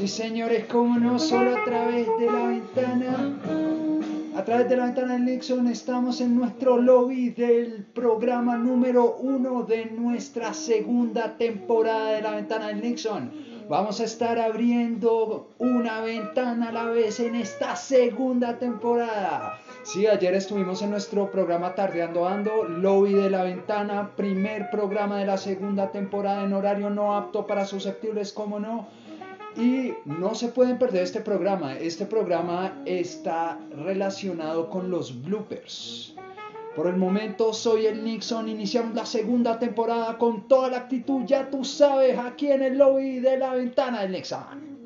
Sí, señores, como no, solo a través de la ventana. A través de la ventana del Nixon estamos en nuestro lobby del programa número uno de nuestra segunda temporada de la ventana del Nixon. Vamos a estar abriendo una ventana a la vez en esta segunda temporada. Sí, ayer estuvimos en nuestro programa Tardeando Ando, Lobby de la Ventana, primer programa de la segunda temporada en horario no apto para susceptibles, como no. Y no se pueden perder este programa. Este programa está relacionado con los bloopers. Por el momento soy el Nixon, iniciamos la segunda temporada con toda la actitud, ya tú sabes, aquí en el lobby de la ventana del Nixon.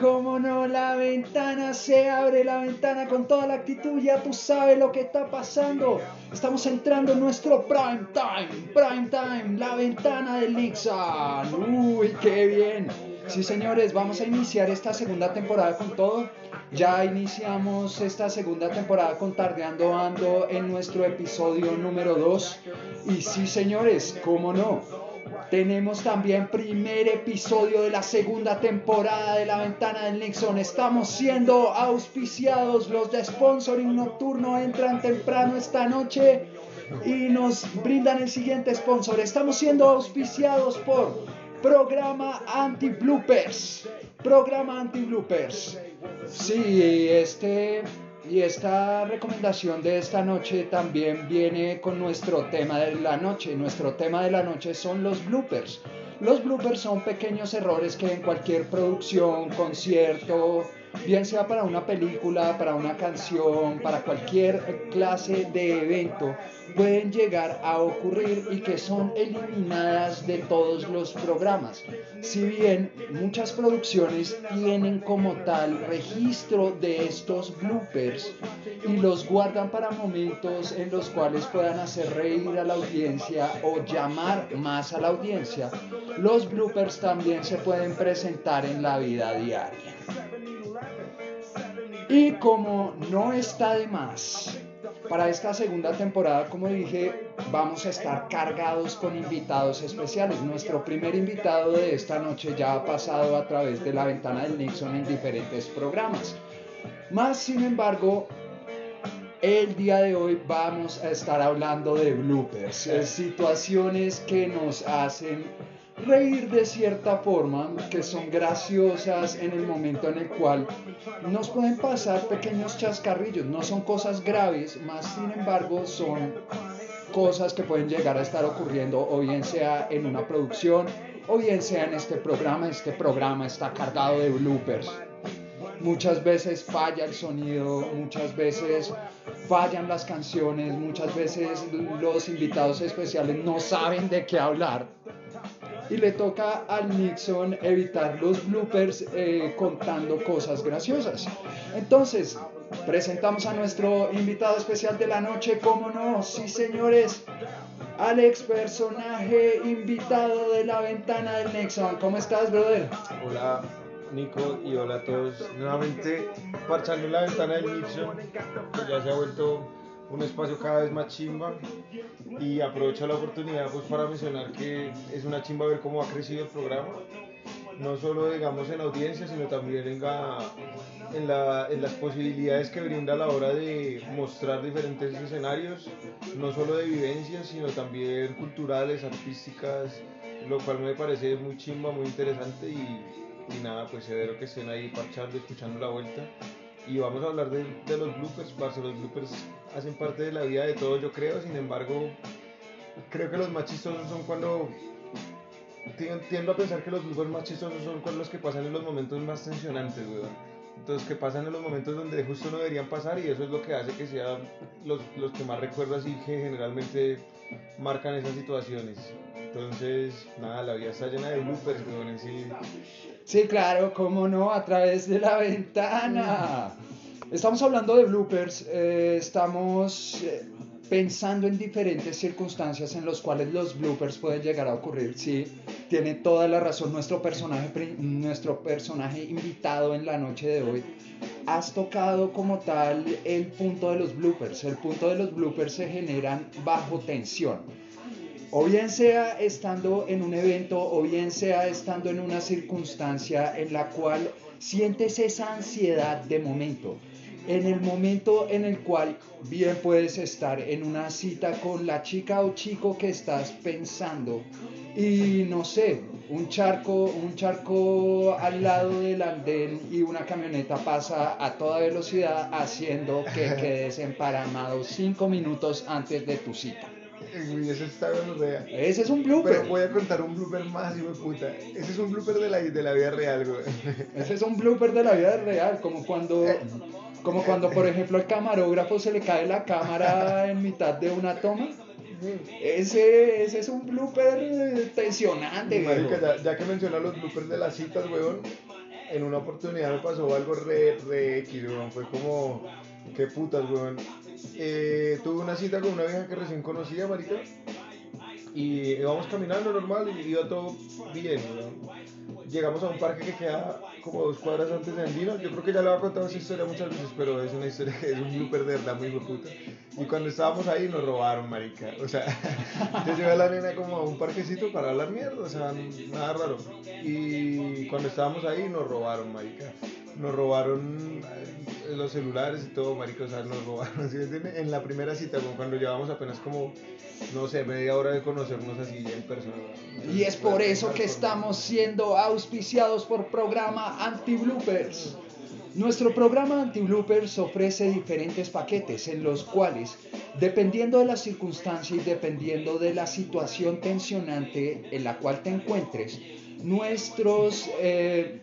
Cómo no, la ventana se abre, la ventana con toda la actitud, ya tú sabes lo que está pasando. Estamos entrando en nuestro prime time, prime time, la ventana del Nixon. Uy, qué bien. Sí, señores, vamos a iniciar esta segunda temporada con todo. Ya iniciamos esta segunda temporada con Tardeando Ando en nuestro episodio número 2. Y sí, señores, cómo no. Tenemos también primer episodio de la segunda temporada de La Ventana del Nixon. Estamos siendo auspiciados. Los de Sponsoring Nocturno entran temprano esta noche y nos brindan el siguiente sponsor. Estamos siendo auspiciados por Programa Anti Bloopers. Programa Anti Bloopers. Sí, este y esta recomendación de esta noche también viene con nuestro tema de la noche. Nuestro tema de la noche son los bloopers. Los bloopers son pequeños errores que en cualquier producción, concierto, bien sea para una película, para una canción, para cualquier clase de evento, pueden llegar a ocurrir y que son eliminadas de todos los programas. Si bien muchas producciones tienen como tal registro de estos bloopers y los guardan para momentos en los cuales puedan hacer reír a la audiencia o llamar más a la audiencia, los bloopers también se pueden presentar en la vida diaria. Y como no está de más, para esta segunda temporada, como dije, vamos a estar cargados con invitados especiales. Nuestro primer invitado de esta noche ya ha pasado a través de la ventana del Nixon en diferentes programas. Más sin embargo, el día de hoy vamos a estar hablando de bloopers, eh, situaciones que nos hacen reír de cierta forma, que son graciosas en el momento en el cual nos pueden pasar pequeños chascarrillos, no son cosas graves, más sin embargo son cosas que pueden llegar a estar ocurriendo o bien sea en una producción o bien sea en este programa, este programa está cargado de bloopers. Muchas veces falla el sonido, muchas veces fallan las canciones, muchas veces los invitados especiales no saben de qué hablar y le toca al Nixon evitar los bloopers eh, contando cosas graciosas. Entonces, presentamos a nuestro invitado especial de la noche, ¿cómo no? Sí, señores. Alex, personaje invitado de la ventana del Nixon. ¿Cómo estás, brother? Hola Nico y hola a todos. Nuevamente parchando la ventana del Nixon, que ya se ha vuelto un espacio cada vez más chimba y aprovecho la oportunidad pues para mencionar que es una chimba ver cómo ha crecido el programa no solo digamos en audiencia sino también en, en, la- en las posibilidades que brinda a la hora de mostrar diferentes escenarios no solo de vivencias sino también culturales artísticas lo cual me parece muy chimba muy interesante y, y nada pues severo que estén ahí parchando escuchando la vuelta y vamos a hablar de, de los bloopers, parce. Los bloopers hacen parte de la vida de todos, yo creo. Sin embargo, creo que los más chistosos son cuando. tien- Tiendo a pensar que los bloopers más chistosos son con los que pasan en los momentos más tensionantes, weón. Entonces que pasan en los momentos donde justo no deberían pasar y eso es lo que hace que sean los, los que más recuerdo así que generalmente marcan esas situaciones. Entonces, nada, la vida está llena de bloopers, weón, sí. Sí, claro, cómo no, a través de la ventana. Estamos hablando de bloopers, eh, estamos eh, pensando en diferentes circunstancias en las cuales los bloopers pueden llegar a ocurrir. Sí, tiene toda la razón nuestro personaje, nuestro personaje invitado en la noche de hoy. Has tocado como tal el punto de los bloopers. El punto de los bloopers se generan bajo tensión. O bien sea estando en un evento o bien sea estando en una circunstancia en la cual sientes esa ansiedad de momento. En el momento en el cual bien puedes estar en una cita con la chica o chico que estás pensando y no sé, un charco, un charco al lado del andén y una camioneta pasa a toda velocidad haciendo que quedes emparamado cinco minutos antes de tu cita. Eso está bueno. Ese es un blooper. Pero voy a contar un blooper más, hijo de puta. Ese es un blooper de la, de la vida real, güey. Ese es un blooper de la vida real, como cuando, como cuando por ejemplo al camarógrafo se le cae la cámara en mitad de una toma. Ese, ese es un blooper eh, tensionante, viejo. ya, ya que mencionas los bloopers de las citas, weón, en una oportunidad me pasó algo re, re X, weón. Fue como, qué putas, weón. Eh, tuve una cita con una vieja que recién conocía, marica. Y íbamos caminando normal y iba todo bien, weón. Llegamos a un parque que queda como dos cuadras antes de Andino. Yo creo que ya le he contado esa historia muchas veces, pero es una historia que es un blooper de verdad muy puta. Y cuando estábamos ahí nos robaron, marica. O sea, yo llevé a la nena como a un parquecito para hablar mierda, o sea, nada raro. Y cuando estábamos ahí nos robaron, marica. Nos robaron eh, los celulares y todo, marica, o sea, nos robaron, ¿sí? En la primera cita, como cuando llevamos apenas como, no sé, media hora de conocernos así en persona. Y es por eso que estamos siendo auspiciados por programa Anti-Bloopers. Nuestro programa Anti-Bloopers ofrece diferentes paquetes en los cuales, dependiendo de la circunstancia y dependiendo de la situación tensionante en la cual te encuentres, nuestros eh,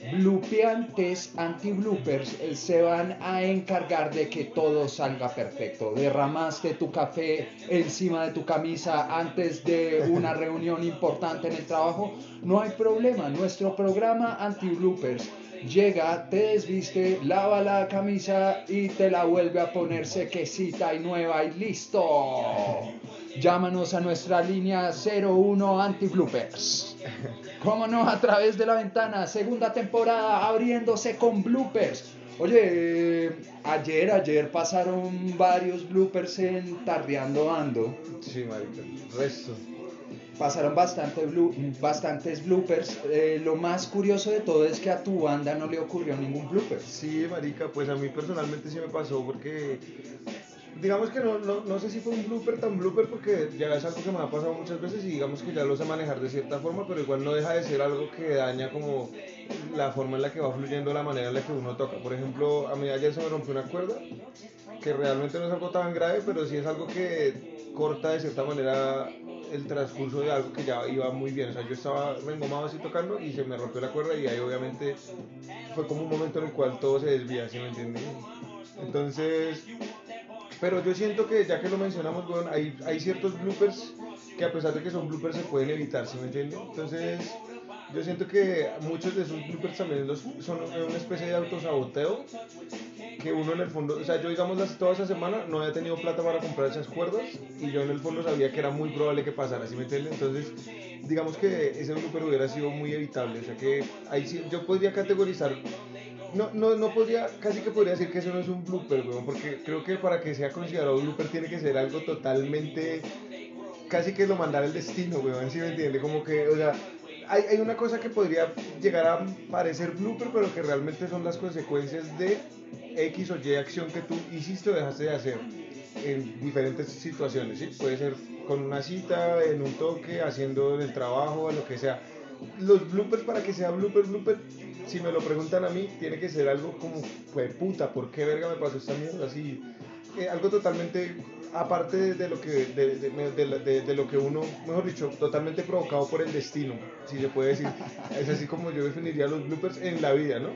Blupeantes anti-bloopers eh, se van a encargar de que todo salga perfecto. Derramaste tu café encima de tu camisa antes de una reunión importante en el trabajo, no hay problema. Nuestro programa anti-bloopers llega, te desviste, lava la camisa y te la vuelve a poner sequecita y nueva y listo. Llámanos a nuestra línea 01 anti-bloopers. ¿Cómo no? A través de la ventana, segunda temporada abriéndose con bloopers. Oye, eh, ayer, ayer pasaron varios bloopers en Tardeando Ando. Sí, marica, resto. Pasaron bastante blu- bastantes bloopers. Eh, lo más curioso de todo es que a tu banda no le ocurrió ningún blooper. Sí, marica, pues a mí personalmente sí me pasó porque digamos que no, no, no sé si fue un blooper tan blooper porque ya es algo que me ha pasado muchas veces y digamos que ya lo sé manejar de cierta forma, pero igual no deja de ser algo que daña como la forma en la que va fluyendo la manera en la que uno toca. Por ejemplo, a mí ayer se me rompió una cuerda que realmente no es algo tan grave, pero sí es algo que corta de cierta manera el transcurso de algo que ya iba muy bien. O sea, yo estaba reengomado así tocando y se me rompió la cuerda y ahí obviamente fue como un momento en el cual todo se desvía, ¿sí me entiendes? Entonces, pero yo siento que ya que lo mencionamos, weón, hay, hay ciertos bloopers que a pesar de que son bloopers se pueden evitar, ¿sí me entiendes? Entonces, yo siento que muchos de esos bloopers también los- son una especie de autosaboteo que uno en el fondo, o sea, yo digamos las, toda esa semana no había tenido plata para comprar esas cuerdas y yo en el fondo sabía que era muy probable que pasara, ¿sí me entiendes? Entonces, digamos que ese blooper hubiera sido muy evitable, o sea que ahí sí, yo podría categorizar, no, no, no podría, casi que podría decir que eso no es un blooper, weón, porque creo que para que sea considerado un blooper tiene que ser algo totalmente, casi que lo mandar el destino, weón, ¿sí me entiende? Como que, o sea, hay, hay una cosa que podría llegar a parecer blooper, pero que realmente son las consecuencias de X o Y acción que tú hiciste o dejaste de hacer en diferentes situaciones, ¿sí? Puede ser con una cita, en un toque, haciendo en el trabajo, lo que sea. Los bloopers, para que sea blooper, blooper, si me lo preguntan a mí, tiene que ser algo como, pues puta, ¿por qué verga me pasó esta mierda? Así, eh, algo totalmente aparte de, lo que de- de- de- de lo que uno mejor dicho totalmente provocado por el destino si se puede decir es así como yo definiría los bloopers en la vida no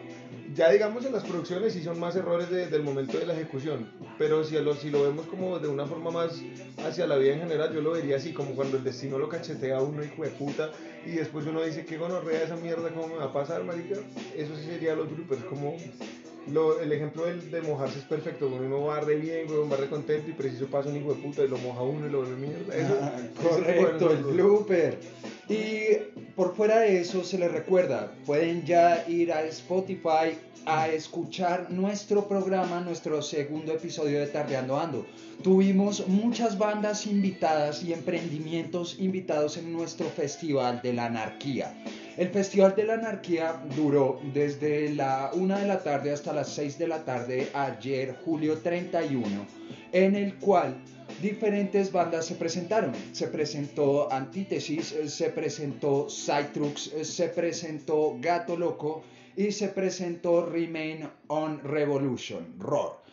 ya digamos en las producciones sí son más errores de- del momento de la ejecución, pero si lo, si lo vemos como de una forma más hacia la vida en general, yo lo vería así, como cuando el destino lo cachetea a uno, hijo de puta, y después uno dice, qué gonorrea esa mierda, ¿cómo me va a pasar, marica? Eso sí sería los bloopers, como lo- el ejemplo del, de mojarse es perfecto, uno va re bien, weón, va re contento y preciso pasa un hijo de puta y lo moja uno y lo vuelve mierda. Eso, Ah, correcto, el blooper. Y por fuera de eso se les recuerda, pueden ya ir a Spotify a escuchar nuestro programa, nuestro segundo episodio de Tardeando Ando. Tuvimos muchas bandas invitadas y emprendimientos invitados en nuestro Festival de la Anarquía. El Festival de la Anarquía duró desde la 1 de la tarde hasta las 6 de la tarde ayer, julio 31, en el cual diferentes bandas se presentaron. Se presentó Antítesis, eh, se presentó Cytrux, eh, se presentó Gato Loco y se presentó Remain on Revolution, Roar.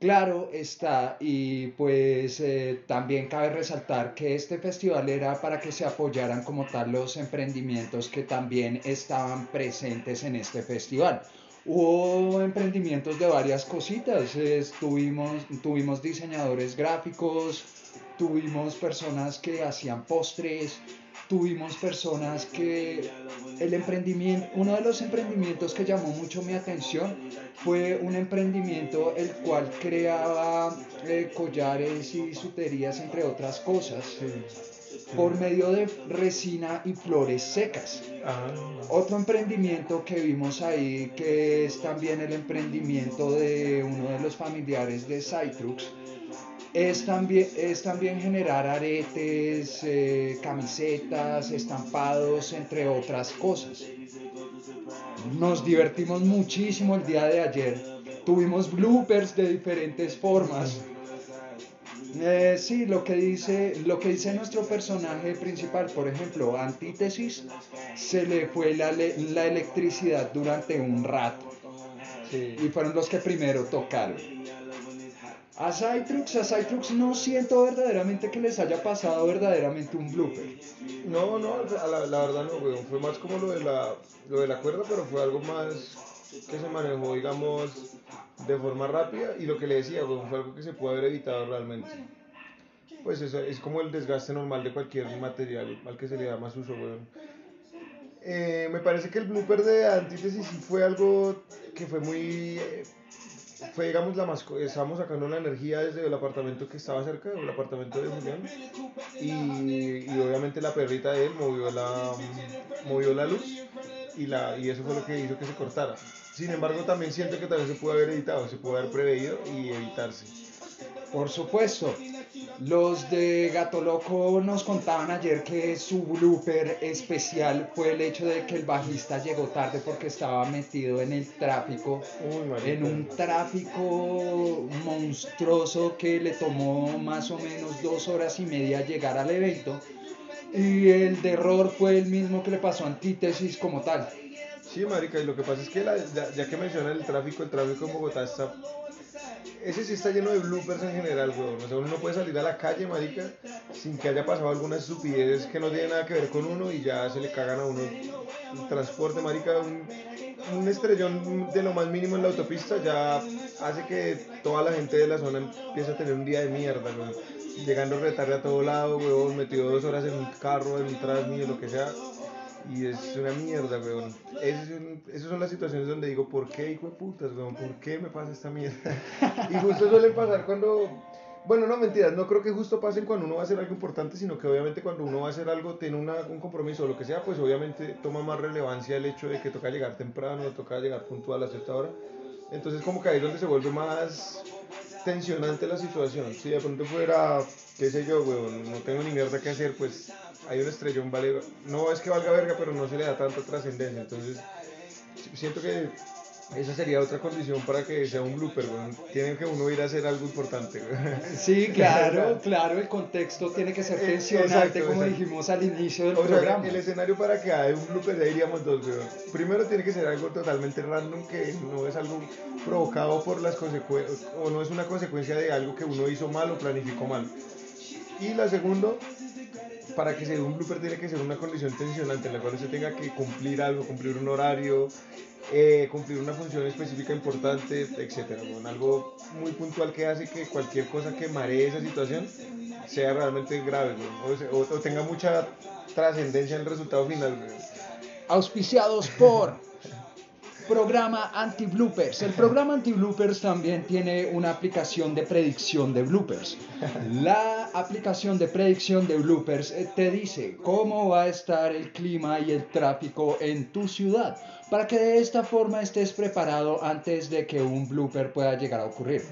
Claro está, y pues eh, también cabe resaltar que este festival era para que se apoyaran como tal los emprendimientos que también estaban presentes en este festival. Hubo emprendimientos de varias cositas, estuvimos, tuvimos diseñadores gráficos, tuvimos personas que hacían postres, tuvimos personas que el emprendimiento, uno de los emprendimientos que llamó mucho mi atención fue un emprendimiento el cual creaba eh, collares y suterías entre otras cosas por medio de resina y flores secas. Ajá. Otro emprendimiento que vimos ahí, que es también el emprendimiento de uno de los familiares de Cytrux, es también, es también generar aretes, eh, camisetas, estampados, entre otras cosas. Nos divertimos muchísimo el día de ayer. Tuvimos bloopers de diferentes formas. Eh, sí, lo que dice, lo que dice nuestro personaje principal, por ejemplo, Antítesis, se le fue la, le- la electricidad durante un rato Sí. y fueron los que primero tocaron. A Cytrux, a Cytrux no siento verdaderamente que les haya pasado verdaderamente un blooper. No, no, la, la verdad no, weón. Fue más como lo de, la, lo de la cuerda, pero fue algo más que se manejó, digamos, de forma rápida. Y lo que le decía, weón, fue algo que se pudo haber evitado realmente. Pues eso es como el desgaste normal de cualquier material al que se le da más uso, weón. Eh, me parece que el blooper de Antítesis fue algo que fue muy... eh, fue, digamos, la más... Estábamos sacando la energía desde el apartamento que estaba cerca, el apartamento de Julián. Y, y obviamente la perrita de él movió la, movió la luz y, la, y eso fue lo que hizo que se cortara. Sin embargo, también siento que también se pudo haber evitado, se pudo haber preveído y evitarse. Por supuesto, los de Gato Loco nos contaban ayer que su blooper especial fue el hecho de que el bajista llegó tarde porque estaba metido en el tráfico, Uy, en un tráfico monstruoso que le tomó más o menos dos horas y media llegar al evento. Y el de error fue el mismo que le pasó a Antítesis como tal. Sí, marica, y lo que pasa es que la- ya, ya que menciona el tráfico, el tráfico en Bogotá está... Ese sí está lleno de bloopers en general, weón. O sea, uno no puede salir a la calle, marica, sin que haya pasado alguna estupidez que no tiene nada que ver con uno y ya se le cagan a uno el transporte, marica. Un, un estrellón de lo más mínimo en la autopista ya hace que toda la gente de la zona empiece a tener un día de mierda, weón. Llegando retarde a todo lado, weón, metido dos horas en un carro, en un transmí, lo que sea. Y es una mierda, weón. Es esas son las situaciones donde digo, ¿por qué, hijo de putas, weón? ¿Por qué me pasa esta mierda? y justo suele pasar cuando... Bueno, no, mentiras, no creo que justo pasen cuando uno va a hacer algo importante, sino que obviamente cuando uno va a hacer algo, tiene una- un compromiso o lo que sea, pues obviamente toma más relevancia el hecho de que toca llegar temprano, toca llegar puntual a cierta hora. Entonces como que ahí es donde se vuelve más tensionante la situación. Si de pronto fuera, qué sé yo, weón, no tengo ni mierda que hacer, pues hay un estrellón, vale, no es que valga verga, pero no se le da tanta trascendencia. Entonces, si- siento que esa sería otra condición para que sea un blooper, weón. Tiene que uno ir a hacer algo importante. Sí, claro, claro, el contexto tiene que ser Eh, tensionante, exacto, como exacto. dijimos al inicio del O sea, programa. el escenario para que haya un blooper ya diríamos dos. Primero tiene que ser algo totalmente random que no es algo provocado por las consecuencias, o no es una consecuencia de algo que uno hizo mal o planificó mal. Y la segundo, para que sea un blooper tiene que ser una condición tensionante en la cual usted tenga que cumplir algo, cumplir un horario, eh, cumplir una función específica importante, etcétera, weón. Algo muy puntual que hace que cualquier cosa que maree esa situación sea realmente grave, o, o- tenga mucha trascendencia en el resultado final. auspiciados por programa anti-bloopers. El programa anti-bloopers también tiene una aplicación de predicción de bloopers. La aplicación de predicción de bloopers eh, te dice cómo va a estar el clima y el tráfico en tu ciudad para que de esta forma estés preparado antes de que un blooper pueda llegar a ocurrir.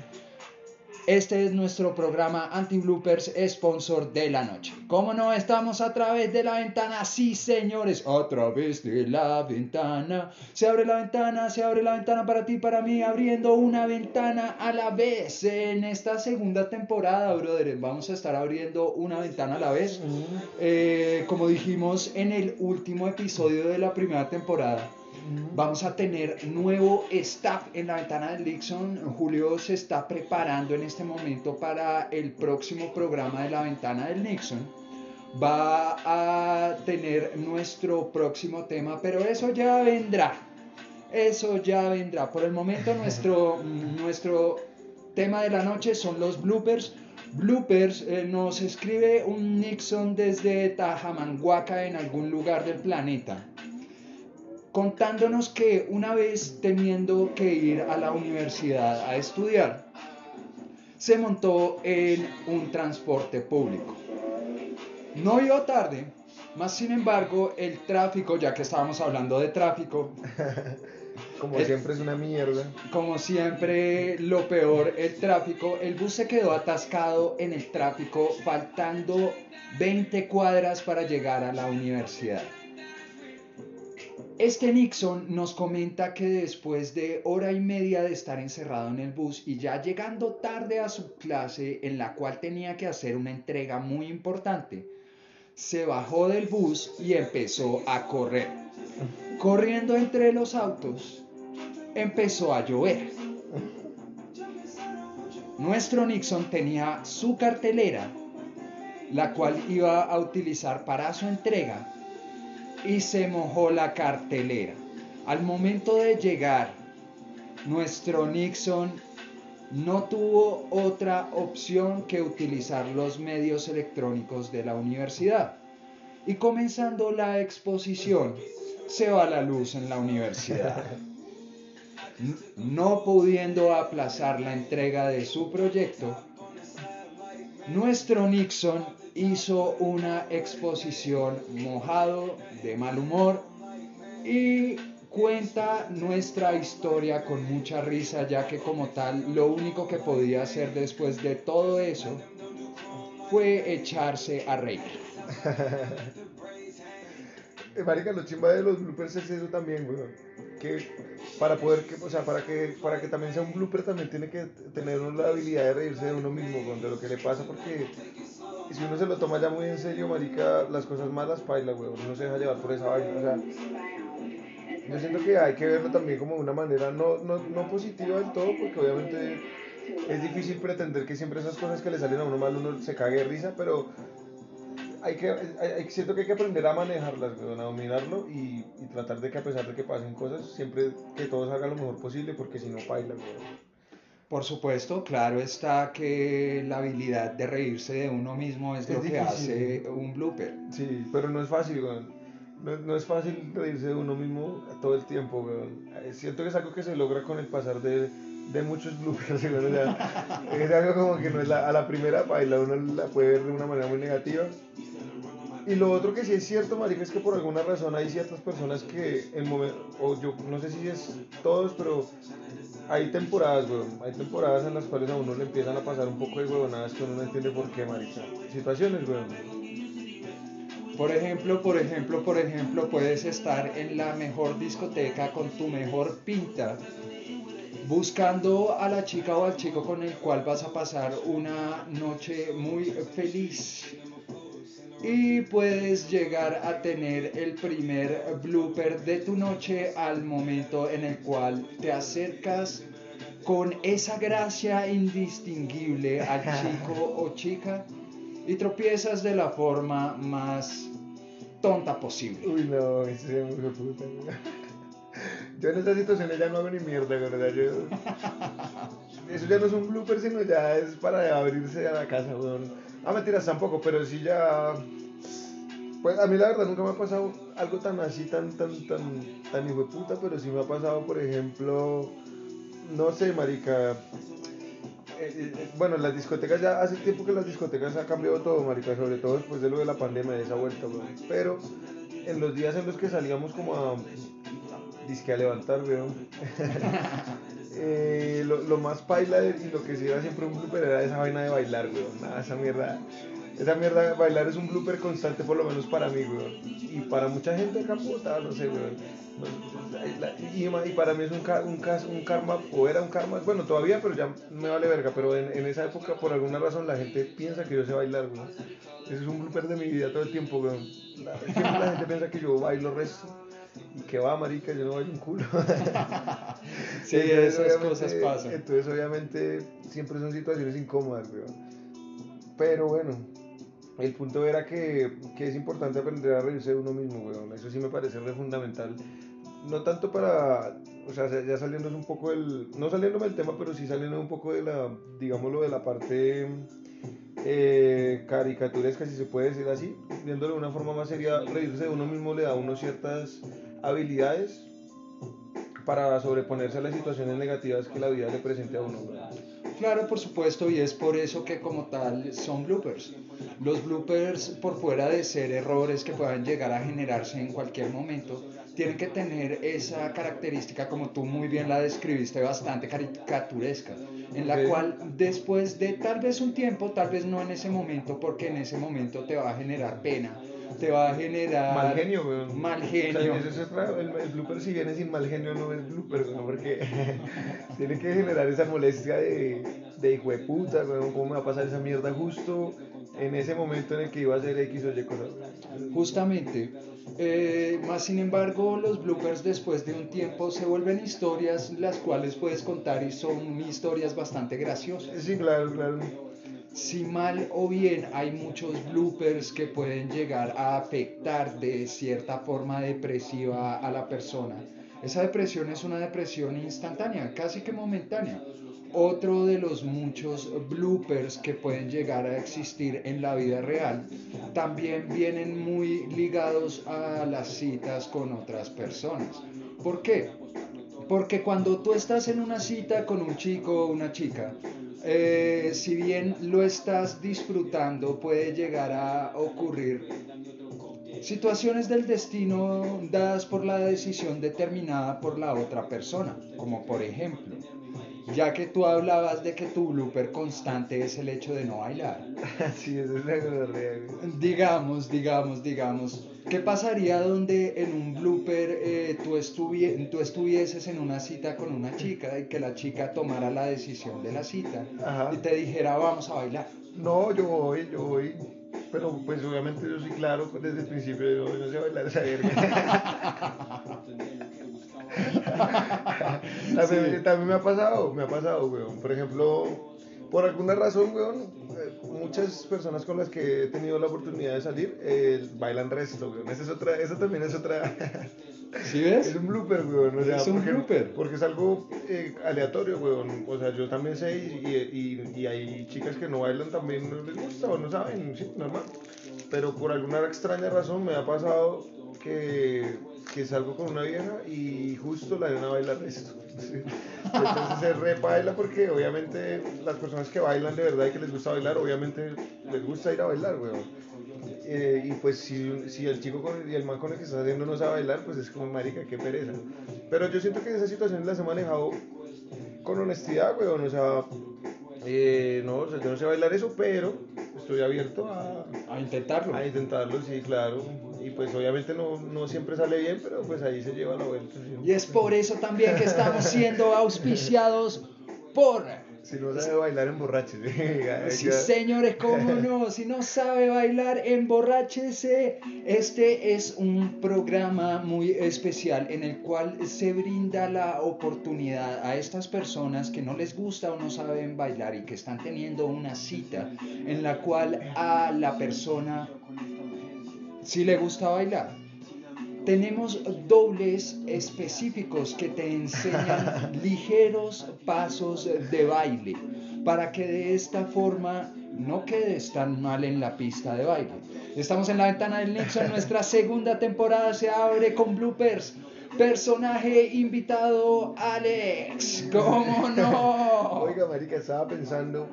Este es nuestro programa Anti-Bloopers, sponsor de la noche. ¿Cómo no estamos a través de la ventana? Sí, señores, a través de la ventana. Se abre la ventana, se abre la ventana para ti, para mí, abriendo una ventana a la vez. En esta segunda temporada, brother, vamos a estar abriendo una ventana a la vez. Eh, como dijimos en el último episodio de la primera temporada, Vamos a tener nuevo staff en la ventana del Dixon. Julio se está preparando en este momento para el próximo programa de la ventana del Nixon. Va a tener nuestro próximo tema, pero eso ya vendrá. Eso ya vendrá. Por el momento nuestro, nuestro tema de la noche son los bloopers. Bloopers eh, nos escribe un Nixon desde Tajamanguaca en algún lugar del planeta contándonos que una vez teniendo que ir a la universidad a estudiar, se montó en un transporte público. No iba tarde, más sin embargo el tráfico, ya que estábamos hablando de tráfico, Como siempre es una mierda. como siempre lo peor, el tráfico, el bus se quedó atascado en el tráfico, faltando 20 cuadras para llegar a la universidad. Este Nixon nos comenta que después de hora y media de estar encerrado en el bus y ya llegando tarde a su clase en la cual tenía que hacer una entrega muy importante, se bajó del bus y empezó a correr. Corriendo entre los autos, empezó a llover. Nuestro Nixon tenía su cartelera, la cual iba a utilizar para su entrega, y se mojó la cartelera. Al momento de llegar, nuestro Nixon no tuvo otra opción que utilizar los medios electrónicos de la universidad. Y comenzando la exposición, se va la luz en la universidad. No pudiendo aplazar la entrega de su proyecto, nuestro Nixon hizo una exposición mojado, de mal humor, y cuenta nuestra historia con mucha risa, ya que como tal lo único que podía hacer después de todo eso fue echarse a reír. Marica, lo chimba de los bloopers es eso también, weón. Que para poder, que, o sea, para que, para que también sea un blooper también tiene que tener la habilidad de reírse de uno mismo, weón, de lo que le pasa, porque si uno se lo toma ya muy en serio, marica, las cosas malas paila, weón, uno se deja llevar por esa vaina, o sea, yo siento que hay que verlo también como de una manera no, no, no positiva del todo, porque obviamente es difícil pretender que siempre esas cosas que le salen a uno mal uno se cague de risa, pero hay que, hay- siento que hay que aprender a manejarlas, a dominarlo y, y tratar de que a pesar de que pasen cosas, siempre que todo salga lo mejor posible, porque si no, paila, weón. Por supuesto, claro está que la habilidad de reírse de uno mismo es, Es lo que hace un blooper. Sí, pero no es fácil, weón. No, no es fácil reírse de uno mismo todo el tiempo, weón. Eh, Siento que es algo que se logra con el pasar de, de muchos bloopers, weón. O sea, es algo como que no es la, a la primera baila, uno la puede ver de una manera muy negativa. Y lo otro que sí es cierto, marica, es que por alguna razón hay ciertas personas que en momento, o yo no sé si es todos, pero hay temporadas, weón. Hay temporadas en las cuales a uno le empiezan a pasar un poco de huevonadas que uno no entiende por qué, marica. Situaciones, weón. Por ejemplo, por ejemplo, por ejemplo, puedes estar en la mejor discoteca con tu mejor pinta, buscando a la chica o al chico con el cual vas a pasar una noche muy feliz. Y puedes llegar a tener el primer blooper de tu noche al momento en el cual te acercas con esa gracia indistinguible al chico o chica y tropiezas de la forma más tonta posible. Uy, no, eso es muy puta. Yo en estas situaciones ya no hago ni mierda, ¿verdad? Yo... Eso ya no es un blooper, sino ya es para abrirse a la casa, weón. Ah, mentiras tampoco, pero sí ya... Pues a mí la verdad nunca me ha pasado algo tan así, tan, tan, tan, tan hijo de puta, pero sí me ha pasado, por ejemplo, no sé, marica, eh, eh, bueno, las discotecas ya hace tiempo que las discotecas ha cambiado todo, marica, sobre todo después de lo de la pandemia, de esa vuelta, weón. Pero en los días en los que salíamos como a disque a levantar, weón. eh, lo, lo más paila y lo que sí era siempre un blooper era esa vaina de bailar, weón. Nada, esa mierda. Esa mierda de bailar es un blooper constante, por lo menos para mí, weón. Y para mucha gente acá, puta, no sé, weón. Y, para mí es un, ca- un, un karma, o era un karma, bueno, todavía, pero ya me vale verga. Pero en, en esa época, por alguna razón, la gente piensa que yo sé bailar, weón. Ese es un blooper de mi vida todo el tiempo, weón. Siempre la gente piensa que yo bailo resto. Y que va, marica, yo no bailo un culo. Sí, Entonces, esas cosas pasan. Entonces, obviamente, siempre son situaciones incómodas, weón. Pero bueno, el punto era que, que es importante aprender a reírse de uno mismo, weón. Eso sí me parece re fundamental. No tanto para, o sea, ya saliéndose un poco del, no saliéndome del tema, pero sí saliendo un poco de la, digámoslo, de la parte eh, caricaturesca, si se puede decir así, viéndolo de una forma más seria, reírse de uno mismo le da a uno ciertas habilidades para sobreponerse a las situaciones negativas que la vida le presente a uno. Claro, por supuesto, y es por eso que como tal son bloopers. Los bloopers, por fuera de ser errores que puedan llegar a generarse en cualquier momento, tienen que tener esa característica, como tú muy bien la describiste, bastante caricaturesca, en la cual después de tal vez un tiempo, tal vez no en ese momento, porque en ese momento te va a generar pena, te va a generar Mal genio, weón. mal O genio. sea, eso es otra- el, el blooper si viene sin mal genio no es blooper, weón, porque tiene que generar esa molestia de, de hijo de puta, weón, cómo me va a pasar esa mierda justo en ese momento en el que iba a hacer X o Y cosas. Justamente. Eh, más sin embargo, los bloopers después de un tiempo se vuelven historias las cuales puedes contar y son historias bastante graciosas. Sí, claro, claro. Si mal o bien hay muchos bloopers que pueden llegar a afectar de cierta forma depresiva a la persona. Esa depresión es una depresión instantánea, casi que momentánea. Otro de los muchos bloopers que pueden llegar a existir en la vida real también vienen muy ligados a las citas con otras personas. ¿Por qué? Porque cuando tú estás en una cita con un chico o una chica, eh, si bien lo estás disfrutando, puede llegar a ocurrir situaciones del destino dadas por la decisión determinada por la otra persona, como por ejemplo, ya que tú hablabas de que tu blooper constante es el hecho de no bailar. Sí, eso es la. Digamos, digamos, digamos, ¿qué pasaría donde en un blooper eh, tú, estuvie- tú estuvieses en una cita con una chica y que la chica tomara la decisión de la cita Ajá. y te dijera vamos a bailar? No, yo voy, yo voy. Pero pues obviamente yo sí, claro, desde el principio yo no sé bailar esa verga. también, Sí. también me ha pasado, me ha pasado, weón. Por ejemplo, por alguna razón, weón, muchas personas con las que he tenido la oportunidad de salir eh, bailan resto, weón. Esa es otra, esa también es otra. ¿Sí ves? Es un blooper, weón. O sea, Es un porque, blooper. Porque es algo eh, aleatorio, weón. O sea, yo también sé y, y- y hay chicas que no bailan también, no les gusta o no saben, sí, normal. Pero por alguna extraña razón me ha pasado que, que salgo con una vieja y justo la vieja baila esto. Entonces se re baila porque obviamente las personas que bailan de verdad y que les gusta bailar, obviamente les gusta ir a bailar, weón. Eh, y pues si, si el chico con, y el man con el que estás haciendo no sabe bailar, pues es como marica, qué pereza. Pero yo siento que esas situaciones las he manejado con honestidad, weón. O sea, eh, no, o sea, yo no sé bailar eso, pero estoy abierto a, A intentarlo. a intentarlo, sí, claro. Y pues obviamente no, no siempre sale bien, pero pues ahí se lleva la vuelta. ¿sí? Y es por eso también que estamos siendo auspiciados por Si no sabe bailar, emborráchese. Sí, señores, cómo no. Si no sabe bailar, emborráchese. Este es un programa muy especial en el cual se brinda la oportunidad a estas personas que no les gusta o no saben bailar y que están teniendo una cita en la cual a la persona sí le gusta bailar. Tenemos dobles específicos que te enseñan ligeros pasos de baile para que de esta forma no quedes tan mal en la pista de baile. Estamos en la ventana del Nixon, nuestra segunda temporada se abre con bloopers. Personaje invitado, Alex. ¿Cómo no? Oiga, marica, estaba pensando,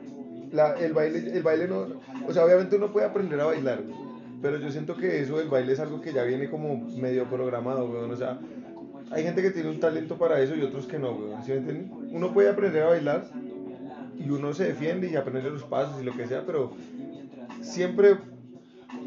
la- el baile, el baile no, o sea, obviamente uno puede aprender a bailar, pero yo siento que eso del baile es algo que ya viene como medio programado, weón, o sea, hay gente que tiene un talento para eso y otros que no, weón, ¿sí me entienden? Uno puede aprender a bailar y uno se defiende y aprende los pasos y lo que sea, pero siempre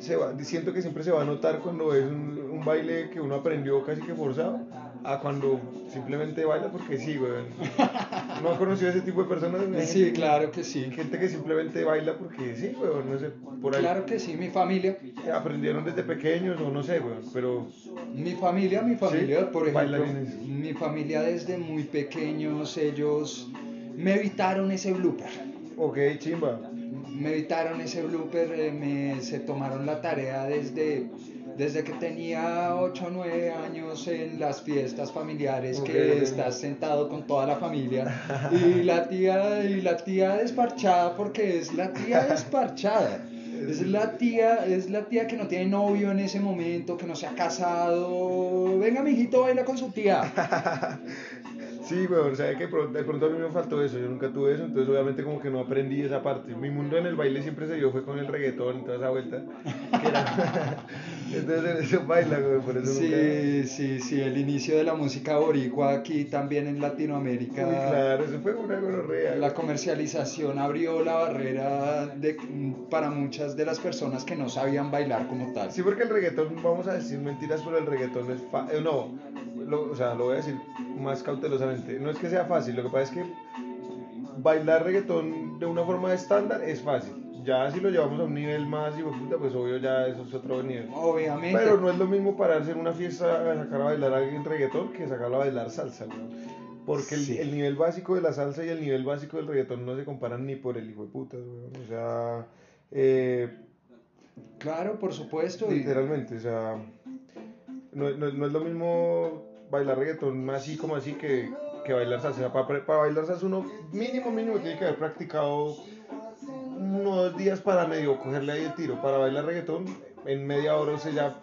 se va, siento que siempre se va a notar cuando es un, un baile que uno aprendió casi que forzado a cuando simplemente baila porque sí, weón. ¿No has conocido ese tipo de personas? Sí, gente- claro que sí. Gente que simplemente baila porque sí, weón, no sé, por ahí Claro que sí, mi familia. aprendieron desde pequeños o no sé, weón, pero Mi familia, mi familia, Sí, por ejemplo, bailarines. mi familia desde muy pequeños, ellos me evitaron ese blooper. Ok, chimba. Me evitaron ese blooper, eh, me, se tomaron la tarea desde, desde que tenía 8 o 9 años en las fiestas familiares, que estás sentado con toda la familia y la tía, y la tía desparchada, porque es la tía desparchada. Es la tía, es la tía que no tiene novio en ese momento, que no se ha casado. Venga, mijito, baila con su tía. Sí, weón, o sea, que de pronto a mí me faltó eso, yo nunca tuve eso, entonces obviamente como que no aprendí esa parte. Mi mundo en el baile siempre se dio fue con el reggaetón y toda esa vuelta. que era- entonces eso baila, weón, por eso nunca... Sí, sí, sí, el inicio de la música boricua aquí también en Latinoamérica. Muy claro, eso fue una gonorrea. La comercialización abrió la barrera de, para muchas de las personas que no sabían bailar como tal. Sí, porque el reggaetón, vamos a decir mentiras, pero el reggaetón es fa- eh, no, lo- o sea, lo voy a decir más cautelosamente. No es que sea fácil, lo que pasa es que bailar reggaetón de una forma estándar es fácil. Ya si lo llevamos a un nivel más, puta, pues obvio ya eso es otro nivel. Obviamente. Pero no es lo mismo pararse en una fiesta a sacar a bailar a alguien reggaetón que sacarlo a bailar salsa, weón. Porque el, Sí. el nivel básico de la salsa y el nivel básico del reggaetón no se comparan ni por el hijo de puta, weón. O sea, eh, Claro, por supuesto. y- Literalmente, o sea, no, no- no es lo mismo bailar reggaetón así como así que, que bailar salsa. Para, para bailar salsa uno mínimo, mínimo tiene que haber practicado unos días para medio cogerle ahí el tiro. Para bailar reggaetón en media hora usted ya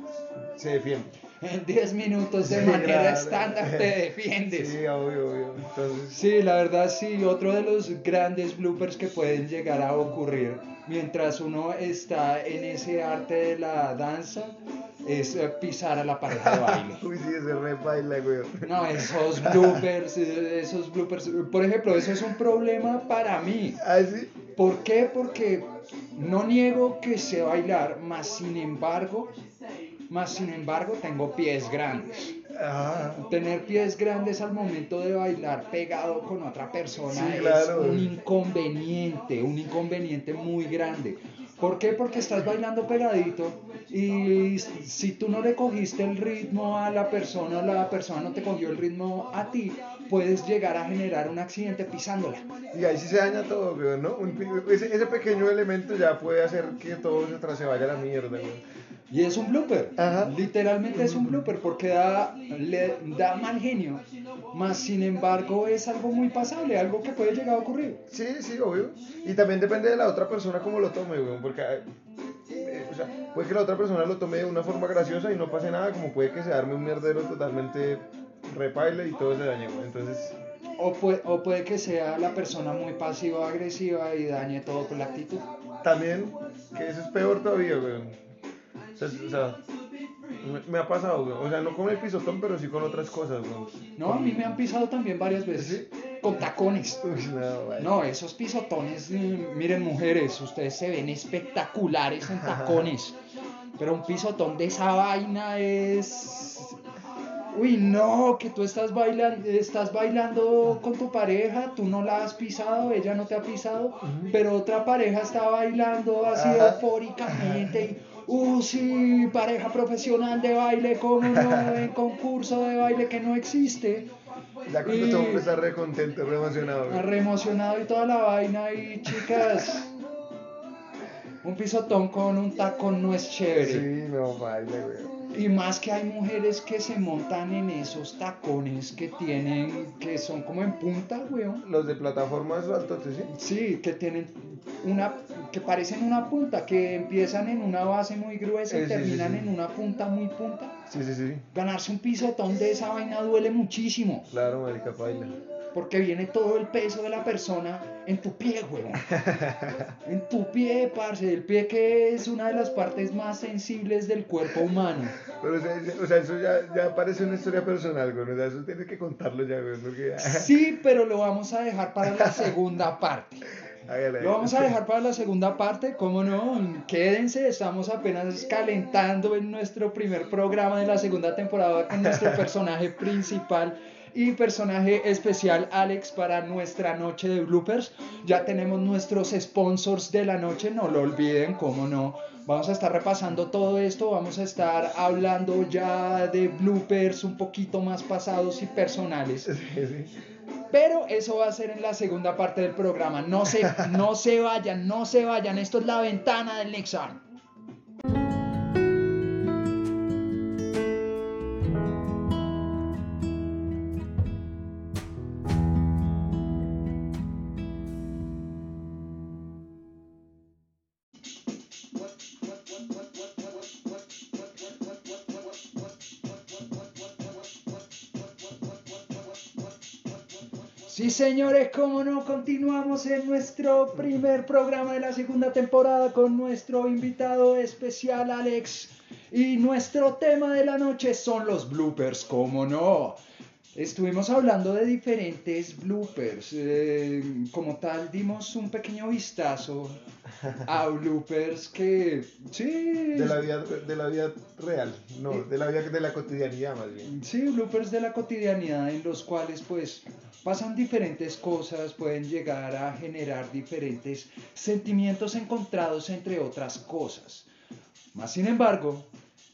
se defiende. En 10 minutos de Sí, manera claro. estándar te defiendes. Sí, obvio, obvio. Entonces, Sí, la verdad sí, otro de los grandes bloopers que pueden llegar a ocurrir mientras uno está en ese arte de la danza es eh, pisar a la pareja de baile. uy, sí, ese re baila, güey. No, esos bloopers, eh, esos bloopers, por ejemplo, eso es un problema para mí. Ah, sí. ¿Por qué? Porque no niego que sé bailar, más sin embargo, más sin embargo tengo pies grandes. Ah, Tener pies grandes al momento de bailar pegado con otra persona Sí, claro. es un inconveniente, un inconveniente muy grande. ¿Por qué? Porque estás bailando pegadito y si tú no le cogiste el ritmo a la persona o la persona no te cogió el ritmo a ti, puedes llegar a generar un accidente pisándola. Y ahí sí se daña todo, ¿no? Ese, ese pequeño elemento ya puede hacer que todo se, se vaya a la mierda, güey. Y es un blooper. Ajá. Literalmente es un blooper porque da, le da mal genio. Más sin embargo es algo muy pasable, algo que puede llegar a ocurrir. Sí, sí, obvio. Y también depende de la otra persona cómo lo tome, güey. Porque, eh, o sea, puede que la otra persona lo tome de una forma graciosa y no pase nada, como puede que se arme un mierdero totalmente repaile y todo se dañe, güey. Entonces, O puede, o puede que sea la persona muy pasivo-agresiva y dañe todo con la actitud. también, que eso es peor todavía, güey. O sea, o sea, me, me ha pasado, güey. O sea, no con el pisotón, pero sí con otras cosas, güey. No, a mí me han pisado también varias veces. Con tacones. Uy, no, esos pisotones, mm, miren mujeres, ustedes se ven espectaculares en tacones. Pero un pisotón de esa vaina es... Uy, no, que tú estás bailando, estás bailando con tu pareja, tú no la has pisado, ella no te ha pisado, pero otra pareja está bailando así Ajá. eufóricamente. y, Uh, sí, pareja profesional de baile, como no, en concurso de baile que no existe. Ya cuando todo está re contento, re emocionado. Re emocionado y toda la vaina y chicas. Un pisotón con un tacón no es chévere. Sí, no, baila, güey. Y más que hay mujeres que se montan en esos tacones que tienen, que son como en punta, weón. Los de plataformas altotes, ¿sí? Sí, que tienen una, que parecen una punta, que empiezan en una base muy gruesa y sí, terminan sí. en una punta muy punta. Sí, sí, sí. Ganarse un pisotón de esa vaina duele muchísimo, Claro, marica, baila. porque viene todo el peso de la persona en tu pie, weón. En tu pie, parce, el pie que es una de las partes más sensibles del cuerpo humano. Pero, o sea, o sea, eso ya, ya parece una historia personal, güey. O sea, eso tienes que contarlo ya, güey. Porque... Sí, pero lo vamos a dejar para la segunda parte. Hágale. Lo vamos a dejar para la segunda parte, ¿cómo no? Quédense, estamos apenas calentando en nuestro primer programa de la segunda temporada con nuestro personaje principal y personaje especial, Alex, para nuestra noche de bloopers. Ya tenemos nuestros sponsors de la noche, no lo olviden, ¿cómo no? Vamos a estar repasando todo esto, vamos a estar hablando ya de bloopers un poquito más pasados y personales. Sí, sí. Pero eso va a ser en la segunda parte del programa. No se, no se vayan, no se vayan. Esto es la ventana del Nexon. Señores, como no, continuamos en nuestro primer programa de la segunda temporada con nuestro invitado especial, Alex. Y nuestro tema de la noche son los bloopers, como no. Estuvimos hablando de diferentes bloopers. eh, como tal, dimos un pequeño vistazo a bloopers que, sí, De la vida, de la vida real, no, de la vida de la cotidianidad más bien. Sí, bloopers de la cotidianidad en los cuales pues pasan diferentes cosas, pueden llegar a generar diferentes sentimientos encontrados entre otras cosas. Más sin embargo,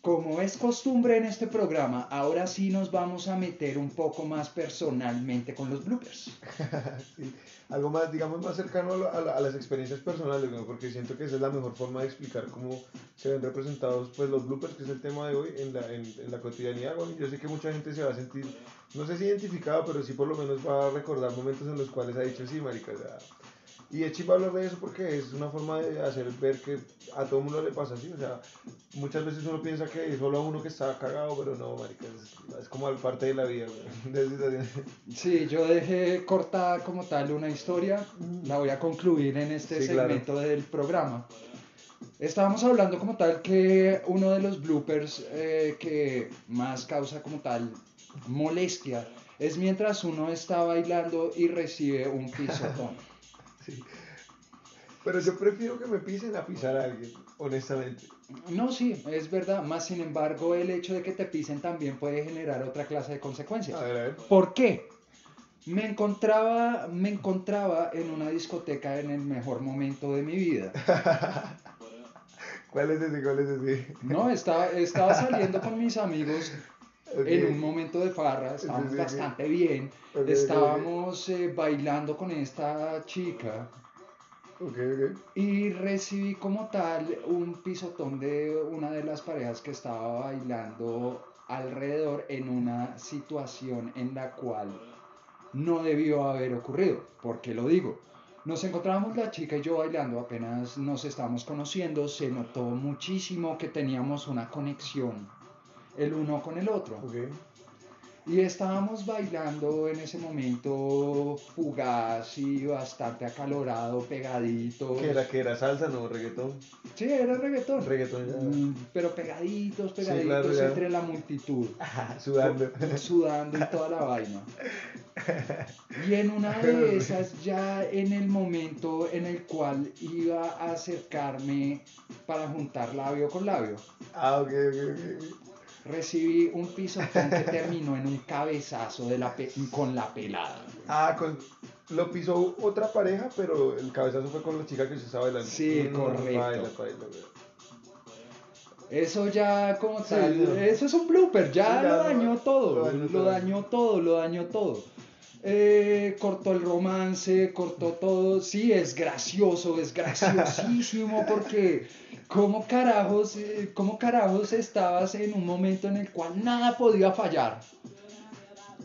como es costumbre en este programa, ahora sí nos vamos a meter un poco más personalmente con los bloopers. Sí. Algo más, digamos, más cercano a, las experiencias personales, porque siento que esa es la mejor forma de explicar cómo se ven representados pues, los bloopers, que es el tema de hoy, en la, en, en la cotidianidad. güey. Yo sé que mucha gente se va a sentir, no sé si identificada, pero sí por lo menos va a recordar momentos en los cuales ha dicho, sí, marica, o sea, y es chimba hablar de eso porque es una forma de hacer ver que a todo mundo le pasa así, o sea, muchas veces uno piensa que es solo a uno que está cagado, pero no, marica, es, es como parte de la vida. Sí, yo dejé cortada como tal una historia, la voy a concluir en este Sí, claro. segmento del programa. Estábamos hablando como tal que uno de los bloopers eh, que más causa como tal molestia es mientras uno está bailando y recibe un pisotón. Sí. Pero yo prefiero que me pisen a pisar a alguien, honestamente. No, sí, es verdad. Más sin embargo, el hecho de que te pisen también puede generar otra clase de consecuencias. A ver, a ver. ¿Por qué? Me encontraba, me encontraba en una discoteca en el mejor momento de mi vida. ¿Cuál es ese? ¿Cuál es ese? No, estaba, estaba saliendo con mis amigos Ok. en un momento de farra, estábamos Sí, sí, sí. bastante bien, Ok, ok, estábamos eh, bailando con esta chica y recibí como tal un pisotón de una de las parejas que estaba bailando alrededor en una situación en la cual no debió haber ocurrido. ¿Por qué lo digo? Nos encontrábamos la chica y yo bailando, apenas nos estábamos conociendo, se notó muchísimo que teníamos una conexión el uno con el otro. Ok. Y estábamos bailando en ese momento fugaz y bastante acalorado, pegaditos. ¿Qué era? ¿Qué era? ¿Salsa? No, reggaetón. Sí, era reggaetón. Reggaetón ya. Mm, Pero pegaditos, pegaditos claro, ya. entre la multitud. Sudando. Sudando y toda la vaina. Y en una de esas, ya en el momento en el cual iba a acercarme para juntar labio con labio, Ah, ok, ok, ok. Recibí un pisotón que terminó en un cabezazo de la con la pelada. Ah, con, lo pisó otra pareja, pero el cabezazo fue con la chica que se estaba bailando. Sí, Mm, correcto. baila, baila, baila. Eso ya como Sí, tal, eso es un blooper, ya Sí, ya lo lo- dañó todo, lo lo dañó dañó, todo. todo, lo dañó todo. Eh, cortó el romance, cortó todo, sí, es gracioso, es graciosísimo porque cómo carajos, eh, cómo carajos estabas en un momento en el cual nada podía fallar.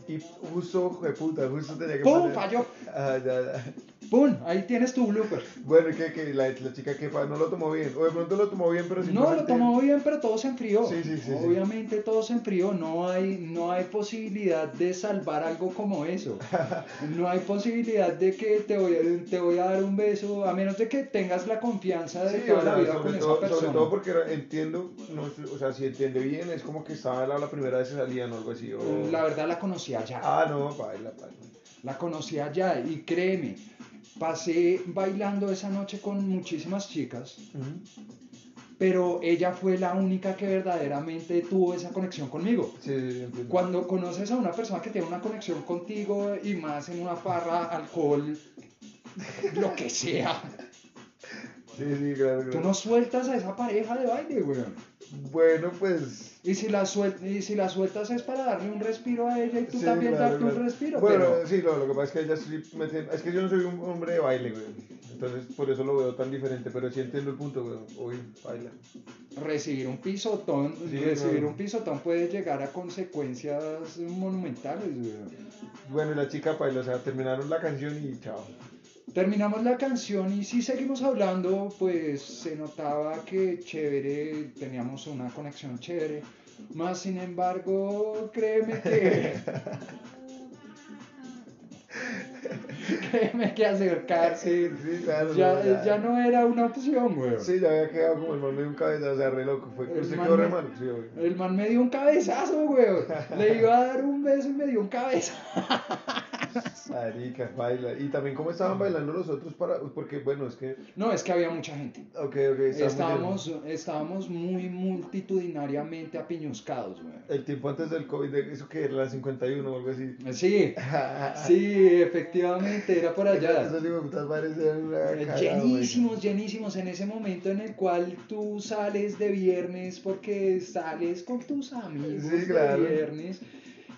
Y justo, de puta, justo tenía que ¡Pum! poner- Falló. Ah, ya, ya. ¡Pum! Ahí tienes tu blooper. Bueno, que, que la, la chica que no lo tomó bien. O de pronto lo tomó bien, pero No, lo simplemente- tomó bien, pero todo se enfrió. Sí, sí, sí, sí. Obviamente todo se enfrió. No hay, no hay posibilidad de salvar algo como eso. No hay posibilidad de que te voy, a, te voy a dar un beso, a menos de que tengas la confianza de Sí, toda la vida con sobre, esa todo, persona. sobre todo porque entiendo, no, o sea, si entiende bien, es como que estaba la, la primera vez que salían o algo así. O... La verdad la conocía ya. Ah, no, baila, baila. La conocía ya. Y créeme, pasé bailando esa noche con muchísimas chicas. Pero ella fue la única que verdaderamente tuvo esa conexión conmigo. Sí. Cuando conoces a una persona que tiene una conexión contigo y más en una farra, alcohol, lo que sea, Sí, claro, tú no sueltas a esa pareja de baile, weón. Bueno, pues... Y si, la suel- y si la sueltas es para darle un respiro a ella y tú sí, también claro, darte un respiro. Bueno, pero sí, lo, lo que pasa es que ella sí me tiene- Es que yo no soy un hombre de baile, güey. Entonces, por eso lo veo tan diferente. Pero sí entiendo el punto, güey. Uy, baila. recibir un pisotón, Sí, recibir un pisotón puede llegar a consecuencias monumentales, weón. Bueno, y la chica baila, o sea, terminaron la canción y chao. Terminamos la canción y si seguimos hablando, pues se notaba que chévere, teníamos una conexión chévere. Más sin embargo, créeme que. créeme que acercarse Sí, claro. ya, no, ya no era una opción, weón. Sí, ya había quedado como el man de un cabeza, o sea, re loco. Fue, El man quedó re me- mal, sí. El man me dio un cabezazo, weón. Le iba a dar un beso y me dio un cabezazo. Marica, baila. Y también cómo estaban bailando los otros para... Porque, bueno, es que... No, es que había mucha gente. Ok, ok, está muy. Estábamos, estábamos muy multitudinariamente apiñuscados, weón. El tiempo antes del COVID, eso que era la 51 o algo así. Sí, sí, efectivamente, era por allá. Esos hijos de putas bares eran una cagada, Llenísimos, llenísimos en ese momento en el cual tú sales de viernes porque sales con tus amigos Sí, claro. de viernes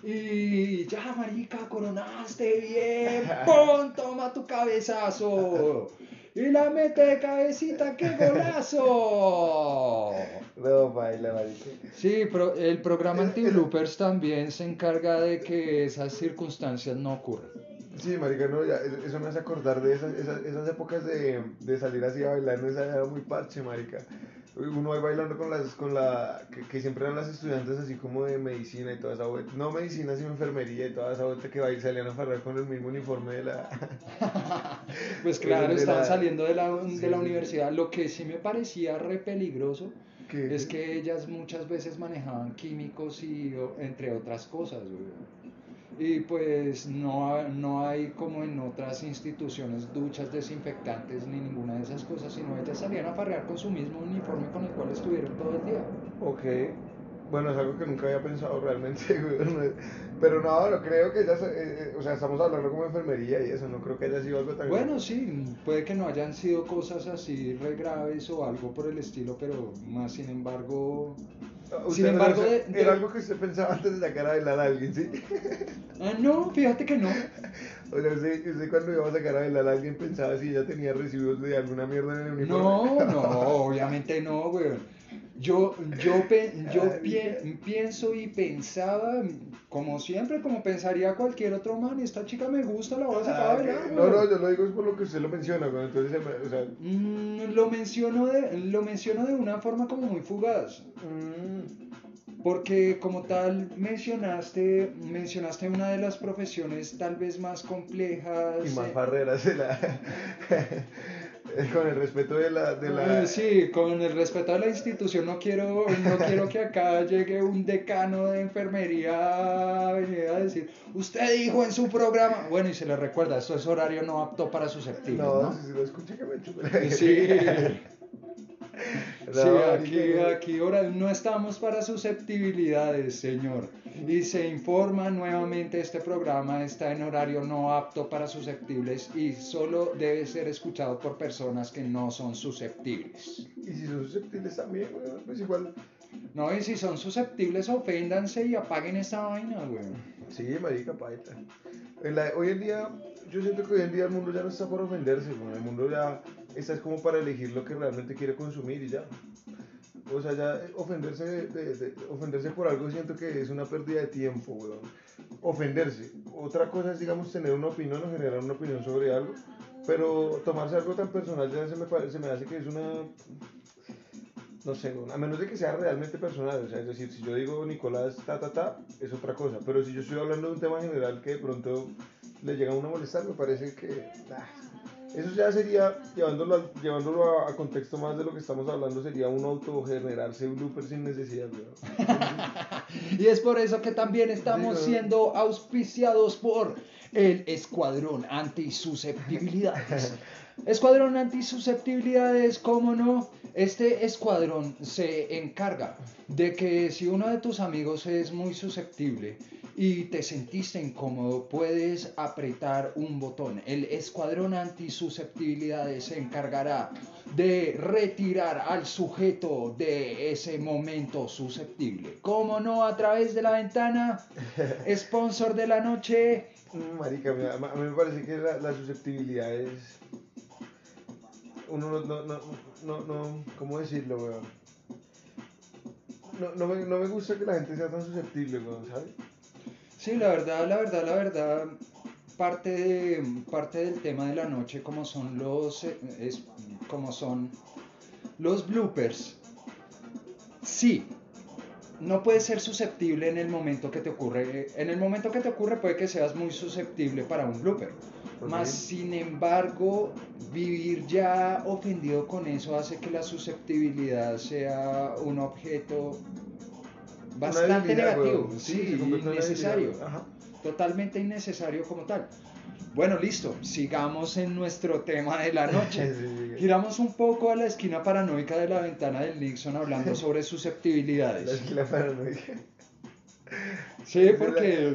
y ya, marica, coronaste bien, ¡pum! Toma tu cabezazo y la mete de cabecita, ¡qué golazo! No, baila, marica. Sí, pro- el programa Anti-Bloopers también se encarga de que esas circunstancias no ocurran. Sí, marica, no, ya, eso eso me hace acordar de esas, esas, esas épocas de, de salir así a bailar, no esa era muy parche, marica. Uno ahí bailando con las, con la, que, que siempre eran las estudiantes así como de medicina y toda esa vuelta, no medicina, sino enfermería y toda esa vuelta que bail- salían a farrar con el mismo uniforme de la... Pues claro, estaban la- saliendo de la, Sí, de la sí. universidad. Lo que sí me parecía re peligroso es que ellas muchas veces manejaban químicos y entre otras cosas. güey. Y pues no, no hay como en otras instituciones duchas desinfectantes ni ninguna de esas cosas, sino ellas salían a farrear con su mismo uniforme con el cual estuvieron todo el día. Ok. Bueno, es algo que nunca había pensado realmente, güey. Pero no, no creo que ellas, eh, eh, o sea, estamos hablando como enfermería y eso, no creo que haya sido algo tan... Bueno, sí, puede que no hayan sido cosas así re graves o algo por el estilo, pero más sin embargo... Usted, sin embargo, de- Era algo que usted pensaba antes de sacar a bailar a alguien, ¿sí? Ah, no, fíjate que no. O sea, usted, usted cuando iba a sacar a bailar a alguien pensaba si ella tenía residuos de alguna mierda en el uniforme. No, no, obviamente no, güey. Yo, yo, pe- yo pie- pienso y pensaba, como siempre, como pensaría cualquier otro man, esta chica me gusta, la voy a sacar a Ah, bailar, no, no, yo lo digo es por lo que usted lo menciona, güey. Entonces, o sea, Mm, lo, menciono de, lo menciono de una forma como muy fugaz, mm, porque como tal mencionaste, mencionaste una de las profesiones tal vez más complejas. y más eh, barreras de la... con el respeto de la... De la... Sí, con el respeto a la institución, no quiero, no quiero que acá llegue un decano de enfermería a venir a decir, usted dijo en su programa, bueno, y se le recuerda, esto es horario no apto para susceptibles, No, ¿no? si, lo escuché que me chupe la Sí. No, aquí, aquí ahora no estamos para susceptibilidades, señor. Y se informa nuevamente, este programa está en horario no apto para susceptibles y solo debe ser escuchado por personas que no son susceptibles. Y si son susceptibles también, pues igual. No, y si son susceptibles, oféndanse y apaguen esta vaina, güey. Sí, marica, paita. Hoy en día, yo siento que hoy en día el mundo ya no está para ofenderse, weón. El mundo ya está es como para elegir lo que realmente quiere consumir y ya. O sea, ya eh, ofenderse, de, de- de- ofenderse por algo siento que es una pérdida de tiempo, weón. Ofenderse. Otra cosa es, digamos, tener una opinión o generar una opinión sobre algo. Pero tomarse algo tan personal ya se me, parece, se me hace que es una... No sé, a menos de que sea realmente personal. O sea, es decir, si yo digo Nicolás ta ta ta, es otra cosa. Pero si yo estoy hablando de un tema general que de pronto le llega a uno a molestar, me parece que... ah, eso ya sería, llevándolo, al- llevándolo a, a contexto más de lo que estamos hablando, sería un autogenerarse blooper sin necesidad. Y es por eso que también estamos siendo auspiciados por el Escuadrón Antisusceptibilidades. Escuadrón Antisusceptibilidades, ¿cómo no? Este escuadrón se encarga de que si uno de tus amigos es muy susceptible y te sentiste incómodo, puedes apretar un botón. El Escuadrón Antisusceptibilidades se encargará de retirar al sujeto de ese momento susceptible. ¿Cómo no? A través de la ventana, sponsor de la noche. Mm, Marica, a mí me parece que la, la susceptibilidad es... Uno no, no, no, no, no, ¿cómo decirlo, weón? No, no, me, no me gusta que la gente sea tan susceptible, weón, ¿sabes? Sí, la verdad, la verdad, la verdad, parte, de, parte del tema de la noche, como son los, eh, es, como son los bloopers, sí, no puedes ser susceptible en el momento que te ocurre. En el momento que te ocurre puede que seas muy susceptible para un blooper. Más sin embargo, vivir ya ofendido con eso hace que la susceptibilidad sea un objeto bastante negativo. weón. Sí, innecesario. Totalmente innecesario como tal. Bueno, listo. Sigamos en nuestro tema de la noche. Sí, sí, sí. Giramos un poco a la esquina paranoica de la ventana del Nixon hablando sobre La susceptibilidades. esquina paranoica. Sí, porque,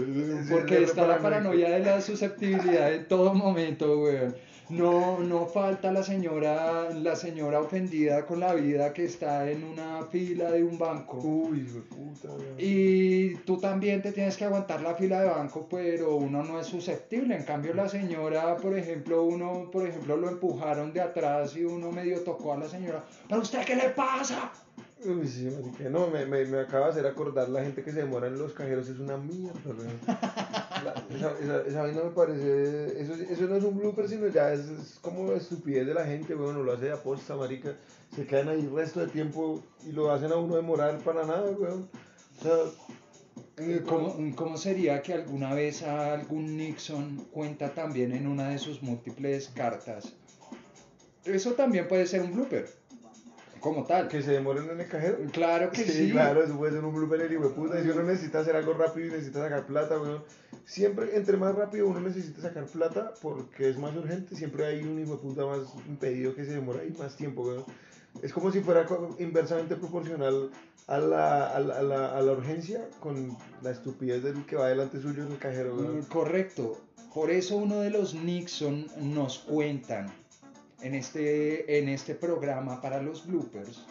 porque está la paranoia de la susceptibilidad en todo momento, weón. No, no falta la señora, la señora ofendida con la vida que está en una fila de un banco. Uy, puta. Y tú también te tienes que aguantar la fila de banco, pero uno no es susceptible. En cambio, la señora, por ejemplo, uno, por ejemplo, lo empujaron de atrás y uno medio tocó a la señora. ¿Pero usted qué le pasa? Uy, sí. No, me, me, me acaba de hacer acordar la gente que se demora en los cajeros es una mierda, esa, esa, esa vaina me parece. Eso, eso no es un blooper, sino ya es, es como estupidez de la gente, weón. Lo hace de aposta, marica. Se quedan ahí el resto de tiempo y lo hacen a uno demorar para nada, weón. O sea. Eh, ¿Cómo, cómo sería que alguna vez a algún Nixon cuenta también en una de sus múltiples cartas? Eso también puede ser un blooper, como tal. Que se demoren en el cajero. Claro que sí. claro, eso puede ser un blooper de puta. Y si uno necesita hacer algo rápido y necesita sacar plata, weón. Siempre, entre más rápido uno necesita sacar plata porque es más urgente, siempre hay un hijo de puta más impedido que se demora ahí más tiempo, weón. Es como si fuera inversamente proporcional a la, a la, a la, a la urgencia con la estupidez del que va delante suyo en el cajero, Mm, weón. Correcto. Por eso uno de los Nixon nos cuentan en este, en este programa para los bloopers.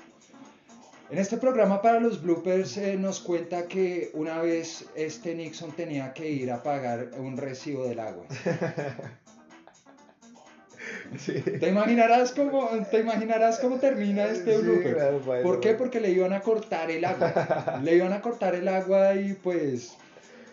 En este programa para los bloopers eh, nos cuenta que una vez este Nixon tenía que ir a pagar un recibo del agua. Sí. ¿Te imaginarás cómo, te imaginarás cómo termina este Sí, blooper? claro, eso, ¿Por qué? Porque le iban a cortar el agua. Le iban a cortar el agua y pues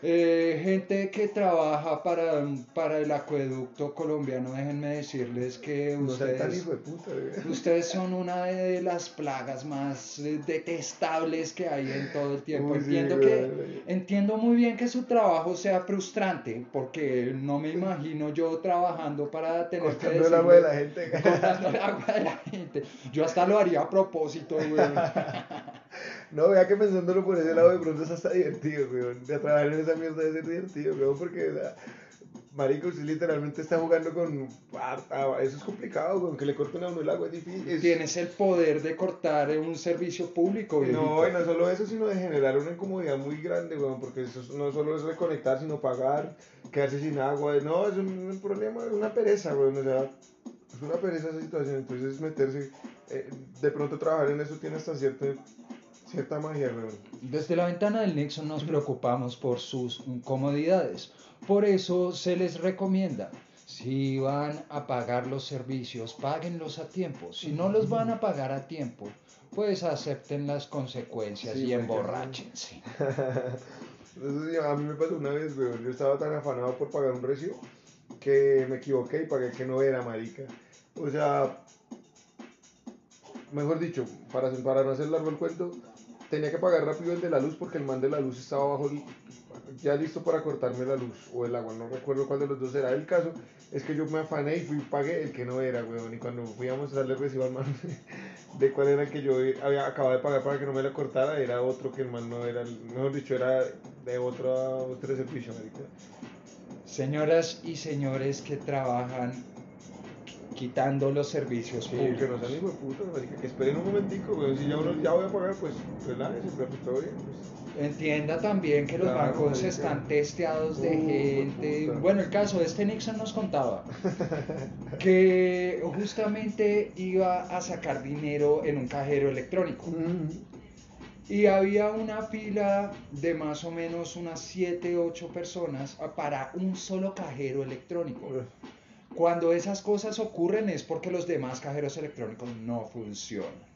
eh, gente que trabaja para, para el acueducto colombiano, déjenme decirles que ustedes, puta, ustedes son una de las plagas más eh, detestables que hay en todo el tiempo. Uy, sí, entiendo, que, entiendo muy bien que su trabajo sea frustrante, porque no me imagino yo trabajando para tener que Cortando el agua de decirle- la gente. cortando el agua de la gente. Yo hasta lo haría a propósito, güey. No, vea que pensándolo por ese lado de pronto es hasta divertido, weón. De trabajar en esa mierda debe ser divertido, weón, porque o sea, marico, literalmente está jugando con... Eso es complicado, weón, que le corten a uno el agua, es difícil. es- Tienes el poder de cortar un servicio público. No, viejito. y no solo eso, sino de generar una incomodidad muy grande, weón, porque eso es- no solo es reconectar, sino pagar, quedarse sin agua. No, es un, problema, es una pereza, weón, o sea, es una pereza esa situación. Entonces, meterse, eh, de pronto trabajar en eso tiene hasta cierta, cierta magia, weón. Desde la ventana del Nixon nos preocupamos por sus comodidades. Por eso se les recomienda, si van a pagar los servicios, páguenlos a tiempo. Si no los van a pagar a tiempo, pues acepten las consecuencias Sí, y emborráchense. Sí, a mí me pasó una vez, weón, yo estaba tan afanado por pagar un recibo que me equivoqué y pagué que no era, marica. O sea, mejor dicho, para, para no hacer largo el cuento, tenía que pagar rápido el de la luz porque el man de la luz estaba bajo el- ya listo para cortarme la luz o el agua, no recuerdo cuál de los dos era. El caso es que yo me afané y fui y pagué el que no era, weón. Y cuando fui a mostrarle el recibo al man de cuál era el que yo había acabado de pagar para que no me lo cortara, era otro que el man no era, mejor dicho, era de otro, otro servicio, marica. Señoras y señores que trabajan quitando los servicios Sí, que no públicos. sean hijo de puta, que esperen un momentico, weón. Si ya uno ya voy a pagar, pues relájese, pero todo bien, pues. Entienda también que los Claro, bancos marica. están testeados de Uh, gente. Bueno, el caso de este Nixon nos contaba que justamente iba a sacar dinero en un cajero electrónico. Y había una fila de más o menos unas 7, 8 personas para un solo cajero electrónico. Cuando esas cosas ocurren es porque los demás cajeros electrónicos no funcionan.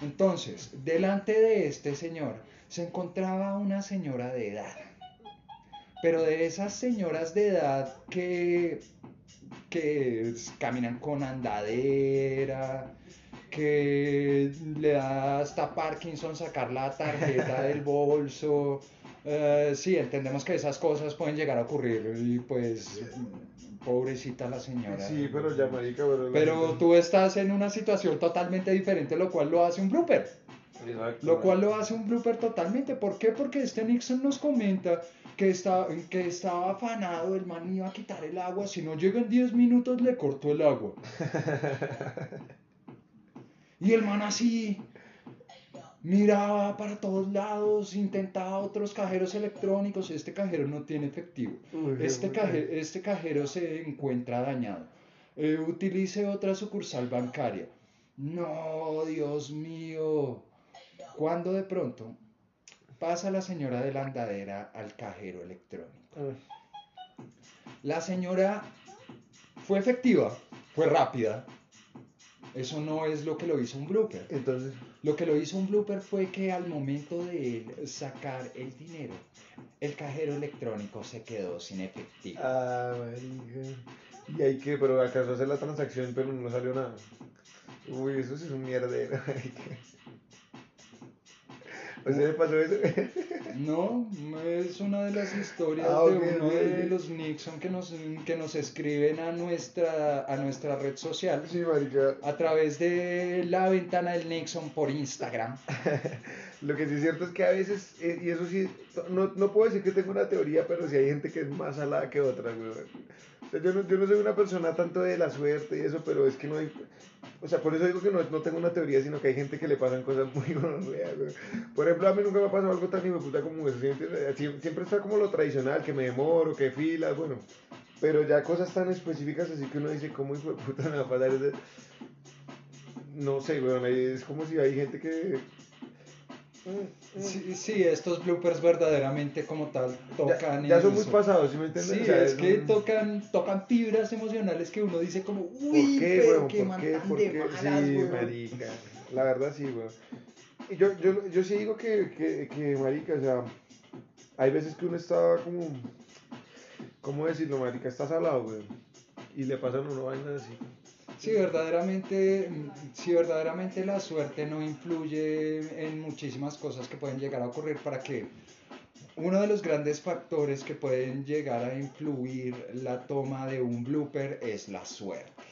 Entonces, delante de este señor se encontraba una señora de edad. Pero de esas señoras de edad que, que caminan con andadera, que le da hasta Parkinson sacar la tarjeta del bolso. Eh, sí, entendemos que esas cosas pueden llegar a ocurrir y pues pobrecita la señora. Sí, pero ya, marica, pero... Pero tú estás en una situación totalmente diferente, lo cual lo hace un blooper. Exacto, Lo cual lo hace un blooper totalmente. ¿Por qué? Porque este Nixon nos comenta que, está, que estaba afanado, el man iba a quitar el agua. Si no llega en 10 minutos, le cortó el agua. Y el man así miraba para todos lados, intentaba otros cajeros electrónicos. Este cajero no tiene efectivo. Uy, Este, qué caje- este cajero se encuentra dañado. Eh, utilice otra sucursal bancaria. No, Dios mío. Cuando de pronto pasa la señora de la andadera al cajero electrónico. La señora fue efectiva, fue rápida. Eso no es lo que lo hizo un blooper. Entonces, Lo que lo hizo un blooper fue que al momento de él sacar el dinero, el cajero electrónico se quedó sin efectivo. ah, marica. Y hay que, pero acaso hacer la transacción, pero no salió nada. Uy, eso sí es un mierdero, marica. ¿A usted le pasó eso? No, es una de las historias Ah, de uno de los Nixon que nos, que nos escriben a nuestra, a nuestra red social sí, marica. a través de la ventana del Nixon por Instagram. Lo que sí es cierto es que a veces, eh, y eso sí, no, no puedo decir que tengo una teoría, pero sí hay gente que es más salada que otra, güey. Yo no, yo no soy una persona tanto de la suerte y eso, pero es que no hay... O sea, por eso digo que no, no tengo una teoría, sino que hay gente que le pasan cosas muy gonorreas, güey. Por ejemplo, a mí nunca me ha pasado algo tan puta como eso. Siempre, sie- siempre está como lo tradicional, que me demoro, que filas, bueno. Pero ya cosas tan específicas así que uno dice, ¿cómo hijo puta me va a pasar? No sé, güey, es como si hay gente que... Mm, mm. Sí, sí, estos bloopers verdaderamente como tal Ya, tocan ya en son muy pasados, ¿sí me entiendes? Sí, O sea, es que un- tocan, tocan fibras emocionales que uno dice como, ¿Por uy, qué, pero weón? qué ¿Por qué? ¿Por qué? malas, sí, weón". marica. La verdad sí, weón. Y yo, yo, yo sí digo que, que, que, marica, o sea, hay veces que uno está como, ¿cómo decirlo, marica? Está salado, weón. Y le pasan uno vainas así. Sí, verdaderamente, verdaderamente la suerte no influye en muchísimas cosas que pueden llegar a ocurrir para que uno de los grandes factores que pueden llegar a influir la toma de un blooper es la suerte.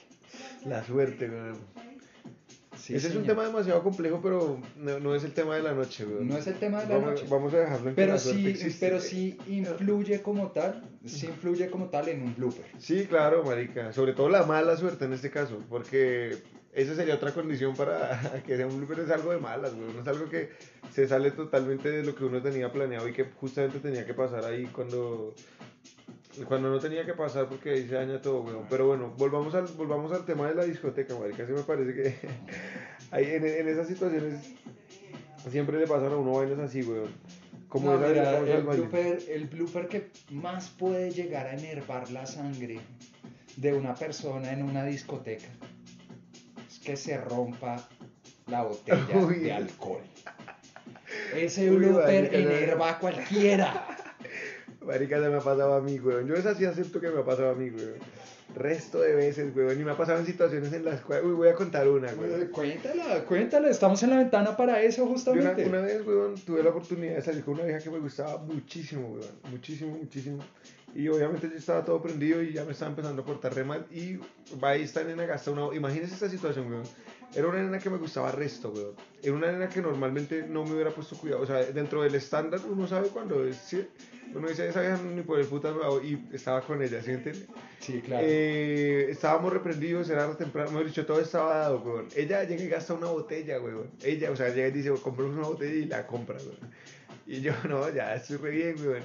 La suerte. Sí, Ese es un tema demasiado complejo, pero no, no es el tema de la noche, weón. No es el tema de la vamos, noche. Vamos a dejarlo en Pero sí, pero sí influye como tal, sí influye como tal en un blooper. Sí, claro, marica. Sobre todo la mala suerte en este caso, porque esa sería otra condición para que sea un blooper, es algo de malas, güey. No es algo que se sale totalmente de lo que uno tenía planeado y que justamente tenía que pasar ahí cuando cuando no tenía que pasar porque ahí se daña todo, weón. Pero bueno, volvamos al, volvamos al tema de la discoteca, marica. Sí me parece que ahí en, en esas situaciones siempre le pasan a uno vainas así, weón. Como No, mira, el, blooper, el blooper que más puede llegar a enervar la sangre de una persona en una discoteca es que se rompa la botella Uy. de alcohol. Ese blooper enerva a cualquiera. Marica, se me ha pasado a mí, weón. Yo esa sí acepto que me ha pasado a mí, weón. Resto de veces, weón. Y me ha pasado en situaciones en las cuales... Uy, voy a contar una, weón. Cuéntala, cuéntala, estamos en la ventana para eso Yo una, justamente. una vez, weón, tuve la oportunidad de salir con una vieja que me gustaba muchísimo, weón. Muchísimo, muchísimo. Y obviamente yo estaba todo prendido y ya me estaba empezando a portar re mal. Y va ahí esta nena gasta una... Imagínense esta situación, weón. Era una nena que me gustaba resto, weón. Era una nena que normalmente no me hubiera puesto cuidado. O sea, dentro del estándar uno sabe cuando es... ¿sí? Uno dice, esa vieja ni por el puta me hago", y estaba con ella, ¿sí entiende? Sí, claro. Eh, estábamos reprendidos, era temprano, mejor dicho, todo estaba dado, weón. Ella llega y gasta una botella, weón. Ella, o sea, llega y dice, compramos una botella y la compra, weón. Y yo, no, ya estoy re bien, weón.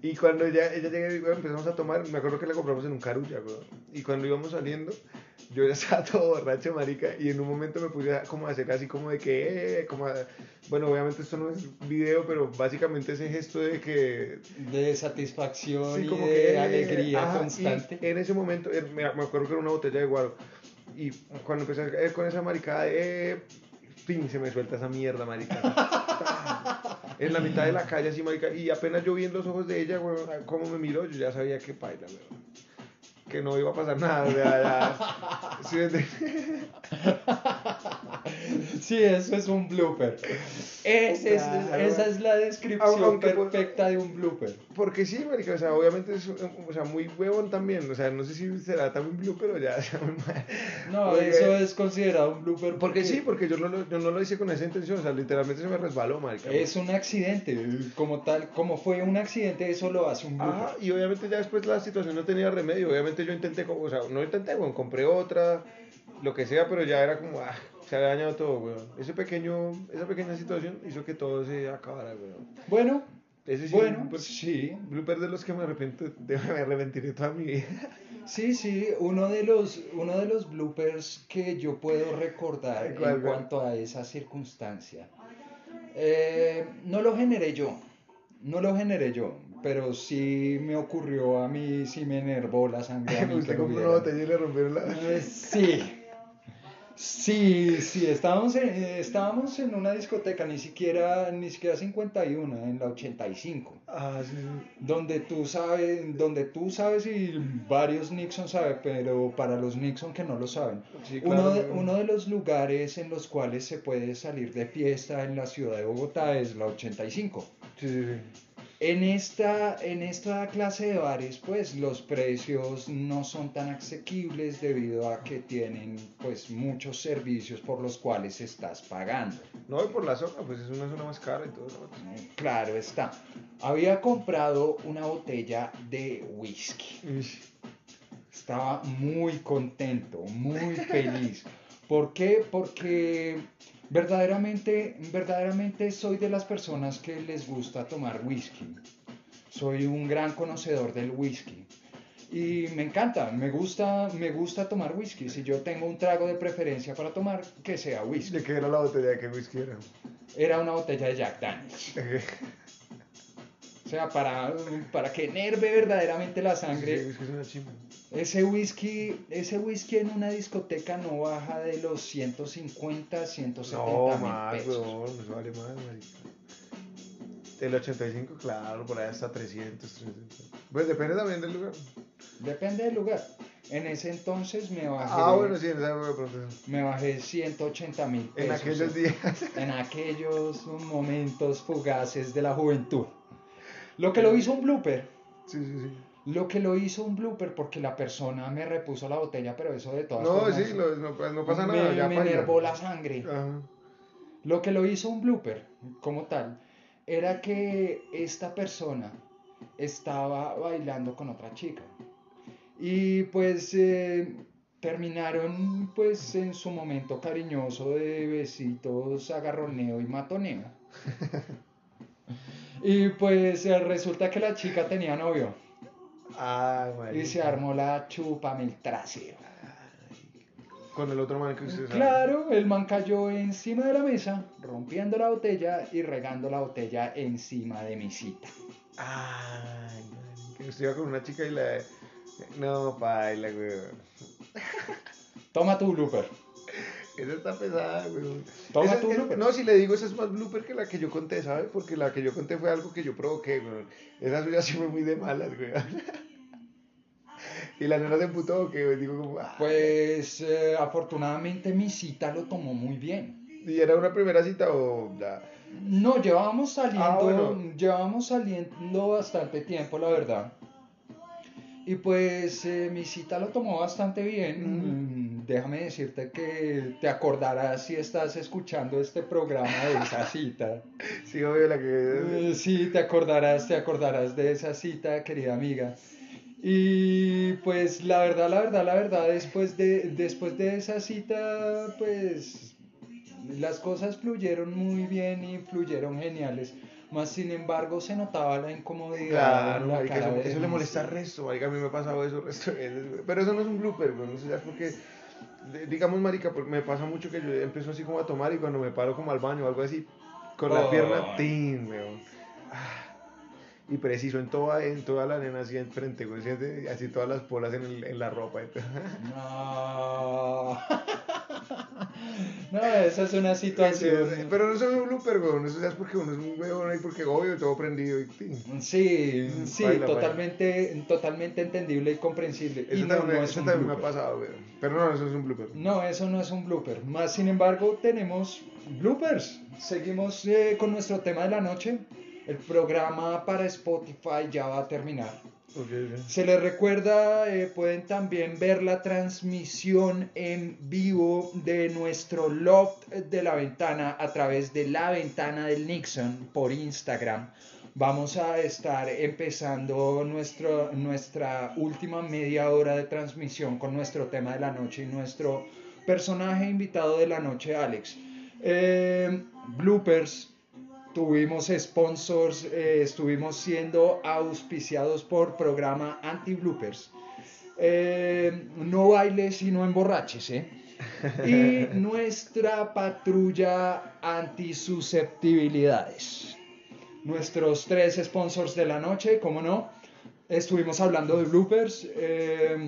Y cuando ella, ella llega y weón, empezamos a tomar, me acuerdo que la compramos en un carulla, weón. Y cuando íbamos saliendo, yo ya estaba todo borracho, marica, y en un momento me puse a, como a hacer así como de que, eh, como a- bueno, obviamente esto no es video, pero básicamente ese gesto de que de satisfacción Sí, y como de que, eh, alegría ajá, constante. En ese momento, eh, me, acuerdo que era una botella de guaro. Y cuando empecé a caer con esa maricada de. Eh, pin, se me suelta esa mierda, marica. en la mitad de la calle, así, marica. Y apenas yo vi en los ojos de ella, weón, cómo me miró, yo ya sabía que paila, weón. Que no iba a pasar nada, o sea, ya. ¿Sí eso es un blooper. Ese es- Claro. esa es la descripción Aunque por- perfecta de un blooper. Porque sí, marica, o sea, obviamente es o sea, muy huevón también. O sea, no sé si será también blue, pero ya, o sea, muy mal. No, Porque- eso es considerado un blooper Porque sí, porque yo no, lo, yo no lo hice con esa intención, o sea, literalmente se me resbaló, marica. es un accidente. Como tal, como fue un accidente, eso lo hace un blooper. Ajá, y obviamente ya después la situación no tenía remedio, obviamente yo intenté, o sea, no intenté, weón, compré otra, lo que sea, pero ya era como, ah, se había dañado todo, weón. Ese pequeño, esa pequeña situación hizo que todo se acabara, weón. Bueno, Ese sí, bueno, blooper- sí. blooper de los que me arrepiento, de, me arrepentiré toda mi vida. Sí, sí, uno de los, uno de los bloopers que yo puedo recordar ¿Cuál, en cuanto a esa circunstancia. eh, no lo generé yo, no lo generé yo, pero sí me ocurrió a mí, sí me enervó la sangre. a mí Usted compró una vieran. botella y le rompieron la... Eh, Sí, sí, sí, estábamos en, eh, estábamos en una discoteca, ni siquiera, ni siquiera 51, en la 85 Ah, sí, donde tú sabes, donde tú sabes y varios Nixon saben, pero para los Nixon que no lo saben, Sí, uno, de, uno de los lugares en los cuales se puede salir de fiesta en la ciudad de Bogotá es la 85. Sí, sí, sí. En esta, en esta clase de bares, pues los precios no son tan asequibles debido a que tienen pues muchos servicios por los cuales estás pagando. No, y por la zona, pues es una zona más cara y todo. ¿no? Claro está. Había comprado una botella de whisky. Estaba muy contento, muy feliz. ¿Por qué? Porque verdaderamente, verdaderamente soy de las personas que les gusta tomar whisky. Soy un gran conocedor del whisky. Y me encanta, me gusta, me gusta tomar whisky. Si yo tengo un trago de preferencia para tomar, que sea whisky. ¿De qué era la botella? ¿De qué whisky era? Era una botella de Jack Daniels. O sea, para, para que enerve verdaderamente la sangre. Ese whisky, ese whisky en una discoteca no baja de los 150, 170 No, mil más, pesos. weón, eso vale más. El 85, claro, por ahí hasta 300, 300. Pues depende también del lugar. Depende del lugar. En ese entonces me bajé, Ah, bueno, sí, en esa época pronto. me bajé 180 mil pesos. En aquellos días. En aquellos momentos fugaces de la juventud. Lo que lo hizo un blooper. Sí, sí, sí. Lo que lo hizo un blooper porque la persona me repuso la botella, pero eso de todas No, formas sí, lo- no, pues, no pasa me, nada. ya me enervó la sangre. Ajá. Lo que lo hizo un blooper como tal era que esta persona estaba bailando con otra chica. Y pues eh, terminaron pues en su momento cariñoso de besitos, agarroneo y matoneo. y pues eh, resulta que la chica tenía novio Ay, y marica. se armó la chupa mil trasero. Con el otro man que usted sabe. Claro, el man cayó encima de la mesa, rompiendo la botella y regando la botella encima de mi cita. Ay, marica. Usted iba con una chica y la. No, paila, weón. Toma tu blooper. Esa está pesada, weón. Toma tu es-. No, si le digo, esa es más blooper que la que yo conté, ¿sabes? Porque la que yo conté fue algo que yo provoqué, weón. Esa suya sí fue muy de malas, weón. Y la nena se emputó, que digo como. ah. Pues eh, afortunadamente mi cita lo tomó muy bien. ¿Y era una primera cita o.? ya? No, llevábamos saliendo, Ah, bueno. llevábamos saliendo bastante tiempo, la verdad. Y pues eh, mi cita lo tomó bastante bien. Mm, Déjame decirte que te acordarás si estás escuchando este programa de esa cita. Sí, obvio, la que. Eh, Sí, te acordarás, te acordarás de esa cita, querida amiga. Y pues la verdad, la verdad, la verdad, después de, después de esa cita, pues las cosas fluyeron muy bien y fluyeron geniales. Más sin embargo, se notaba la incomodidad Claro, la marica, eso, le molesta cita. resto, marica, a mí me ha pasado eso resto. Pero eso no es un blooper, eso ya es porque, digamos, marica, pues, me pasa mucho que yo empiezo así como a tomar y cuando me paro como al baño o algo así, con la pierna, tin, weón. Ah, Y preciso, en toda, en toda la nena así enfrente, güey, siente así todas las polas en, el- en la ropa. entonces- No. No, esa es una situación. Pero no es un blooper, güey, eso es porque uno es un weón ahí, porque obvio, todo prendido y. Sí, sí, Baila, baila. totalmente, totalmente entendible y comprensible. y Eso no, también, no es eso también me ha pasado, güey. Pero no, eso es un blooper. No, eso no es un blooper. Más sin embargo, tenemos bloopers. Seguimos eh, con nuestro tema de la noche. El programa para Spotify ya va a terminar. Se les recuerda, eh, pueden también ver la transmisión en vivo de nuestro loft de la ventana a través de la ventana del Nixon por Instagram. Vamos a estar empezando nuestro, nuestra última media hora de transmisión con nuestro tema de la noche y nuestro personaje invitado de la noche, Alex. Eh, bloopers, Tuvimos sponsors, eh, estuvimos siendo auspiciados por programa Anti-Bloopers. Eh, no bailes y no emborraches, ¿eh? Y nuestra patrulla antisusceptibilidades. Nuestros tres sponsors de la noche, como no. Estuvimos hablando de bloopers. eh,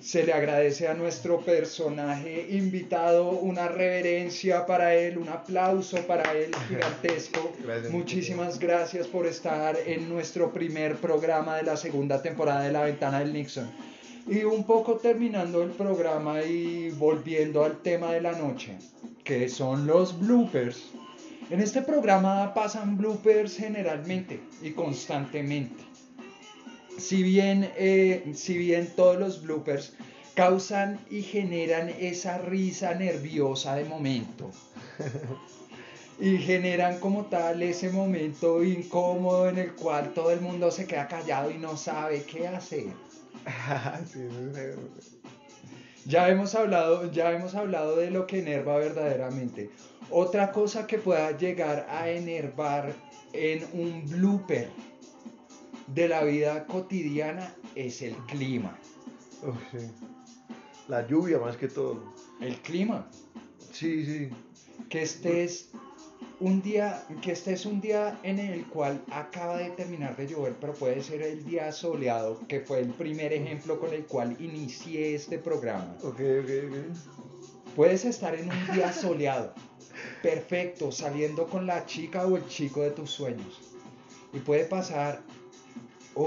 se le agradece a nuestro personaje invitado una reverencia para él, un aplauso para él gigantesco. Gracias. Muchísimas gracias por estar en nuestro primer programa de la segunda temporada de La Ventana del Nixon. Y un poco terminando el programa y volviendo al tema de la noche, que son los bloopers. En este programa pasan bloopers generalmente y constantemente. Si bien, eh, si bien todos los bloopers causan y generan esa risa nerviosa de momento. Y generan como tal ese momento incómodo en el cual todo el mundo se queda callado y no sabe qué hacer. Sí, Ya hemos hablado, ya hemos hablado de lo que enerva verdaderamente. Otra cosa que pueda llegar a enervar en un blooper de la vida cotidiana es el clima. Sí. La lluvia más que todo. El clima. Sí, sí. Que estés un día, que estés un día en el cual acaba de terminar de llover, pero puede ser el día soleado, que fue el primer ejemplo con el cual inicié este programa. Ok, ok, ok. Puedes estar en un día soleado, perfecto, saliendo con la chica o el chico de tus sueños. Y puede pasar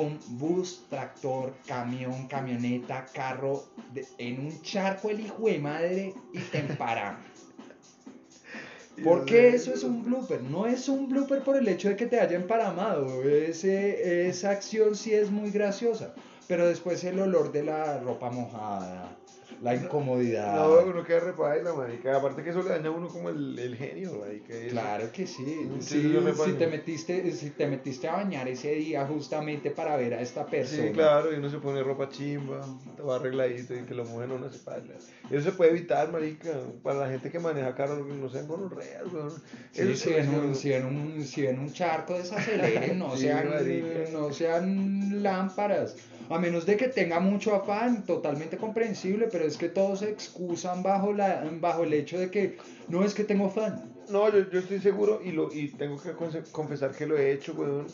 un bus, tractor, camión, camioneta, carro, de- en un charco el hijo de madre y te emparama. Porque eso es un blooper. No es un blooper por el hecho de que te haya emparamado. Ese, esa acción sí es muy graciosa. Pero después el olor de la ropa mojada, la incomodidad. No, uno queda repaila, marica. Aparte que eso le daña a uno como el, el genio, marica. Claro que sí. Sí, si te metiste, si te metiste a bañar ese día justamente para ver a esta persona. Sí, claro, y uno se pone ropa chimba, va arregladito y que lo mueven uno se paila. Eso se puede evitar, marica, para la gente que maneja carro, no sean gonorreas, weón. Sí, si, en un, si, en un, si en un charco desaceleren, no, Sí, sean, marica. no sean lámparas. A menos de que tenga mucho afán, totalmente comprensible, pero es que todos se excusan bajo, la, bajo el hecho de que no es que tengo afán. No, yo, yo estoy seguro y, lo, y tengo que confesar que lo he hecho, weón.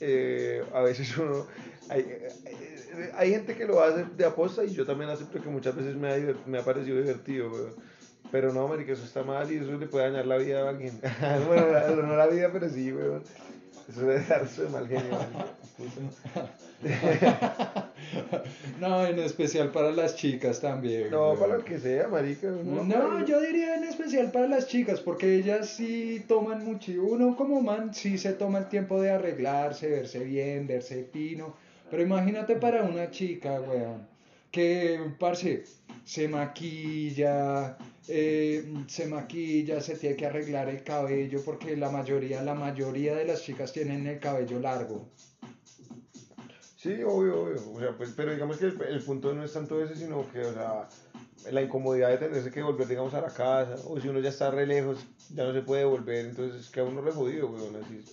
Eh, a veces uno... Hay, eh, hay gente que lo hace de aposta y yo también acepto que muchas veces me ha, me ha parecido divertido, weón. Pero no, marica, eso está mal y eso le puede dañar la vida a alguien. bueno, la- no la vida, pero sí, weón. Eso debe darse de mal genio. No, en especial para las chicas también. No, güey. para lo que sea, marica. No, yo diría en especial para las chicas, porque ellas sí toman mucho. Uno como man sí se toma el tiempo de arreglarse, verse bien, verse fino. Pero imagínate para una chica, weón, que, parce, se maquilla, eh, se maquilla, se tiene que arreglar el cabello, porque la mayoría, la mayoría de las chicas tienen el cabello largo. Sí, obvio, obvio. O sea, pues, pero digamos que el, el punto no es tanto ese, sino que, o sea, la incomodidad de tenerse que volver, digamos, a la casa, o si uno ya está re lejos, ya no se puede volver, entonces queda uno re jodido, weón, así.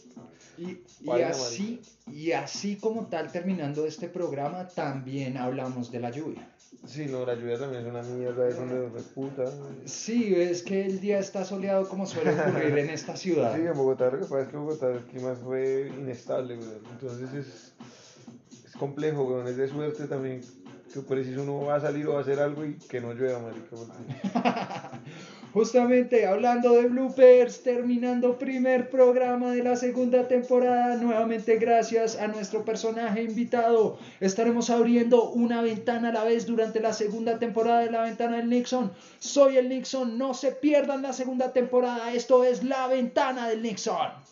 Y, así, y así como tal, terminando este programa, también hablamos de la lluvia. Sí, no, la lluvia también es una mierda, es una puta. Sí, es que el día está soleado como suele ocurrir en esta ciudad. Sí, en Bogotá lo que pasa es que Bogotá el clima fue inestable, weón. Entonces es, es complejo, weón, es de suerte también. Que preciso uno va a salir o va a hacer algo y que no llueva, marica. Justamente hablando de bloopers, terminando primer programa de la segunda temporada, nuevamente gracias a nuestro personaje invitado, estaremos abriendo una ventana a la vez durante la segunda temporada de la ventana del Nixon. Soy el Nixon, no se pierdan la segunda temporada, esto es la ventana del Nixon.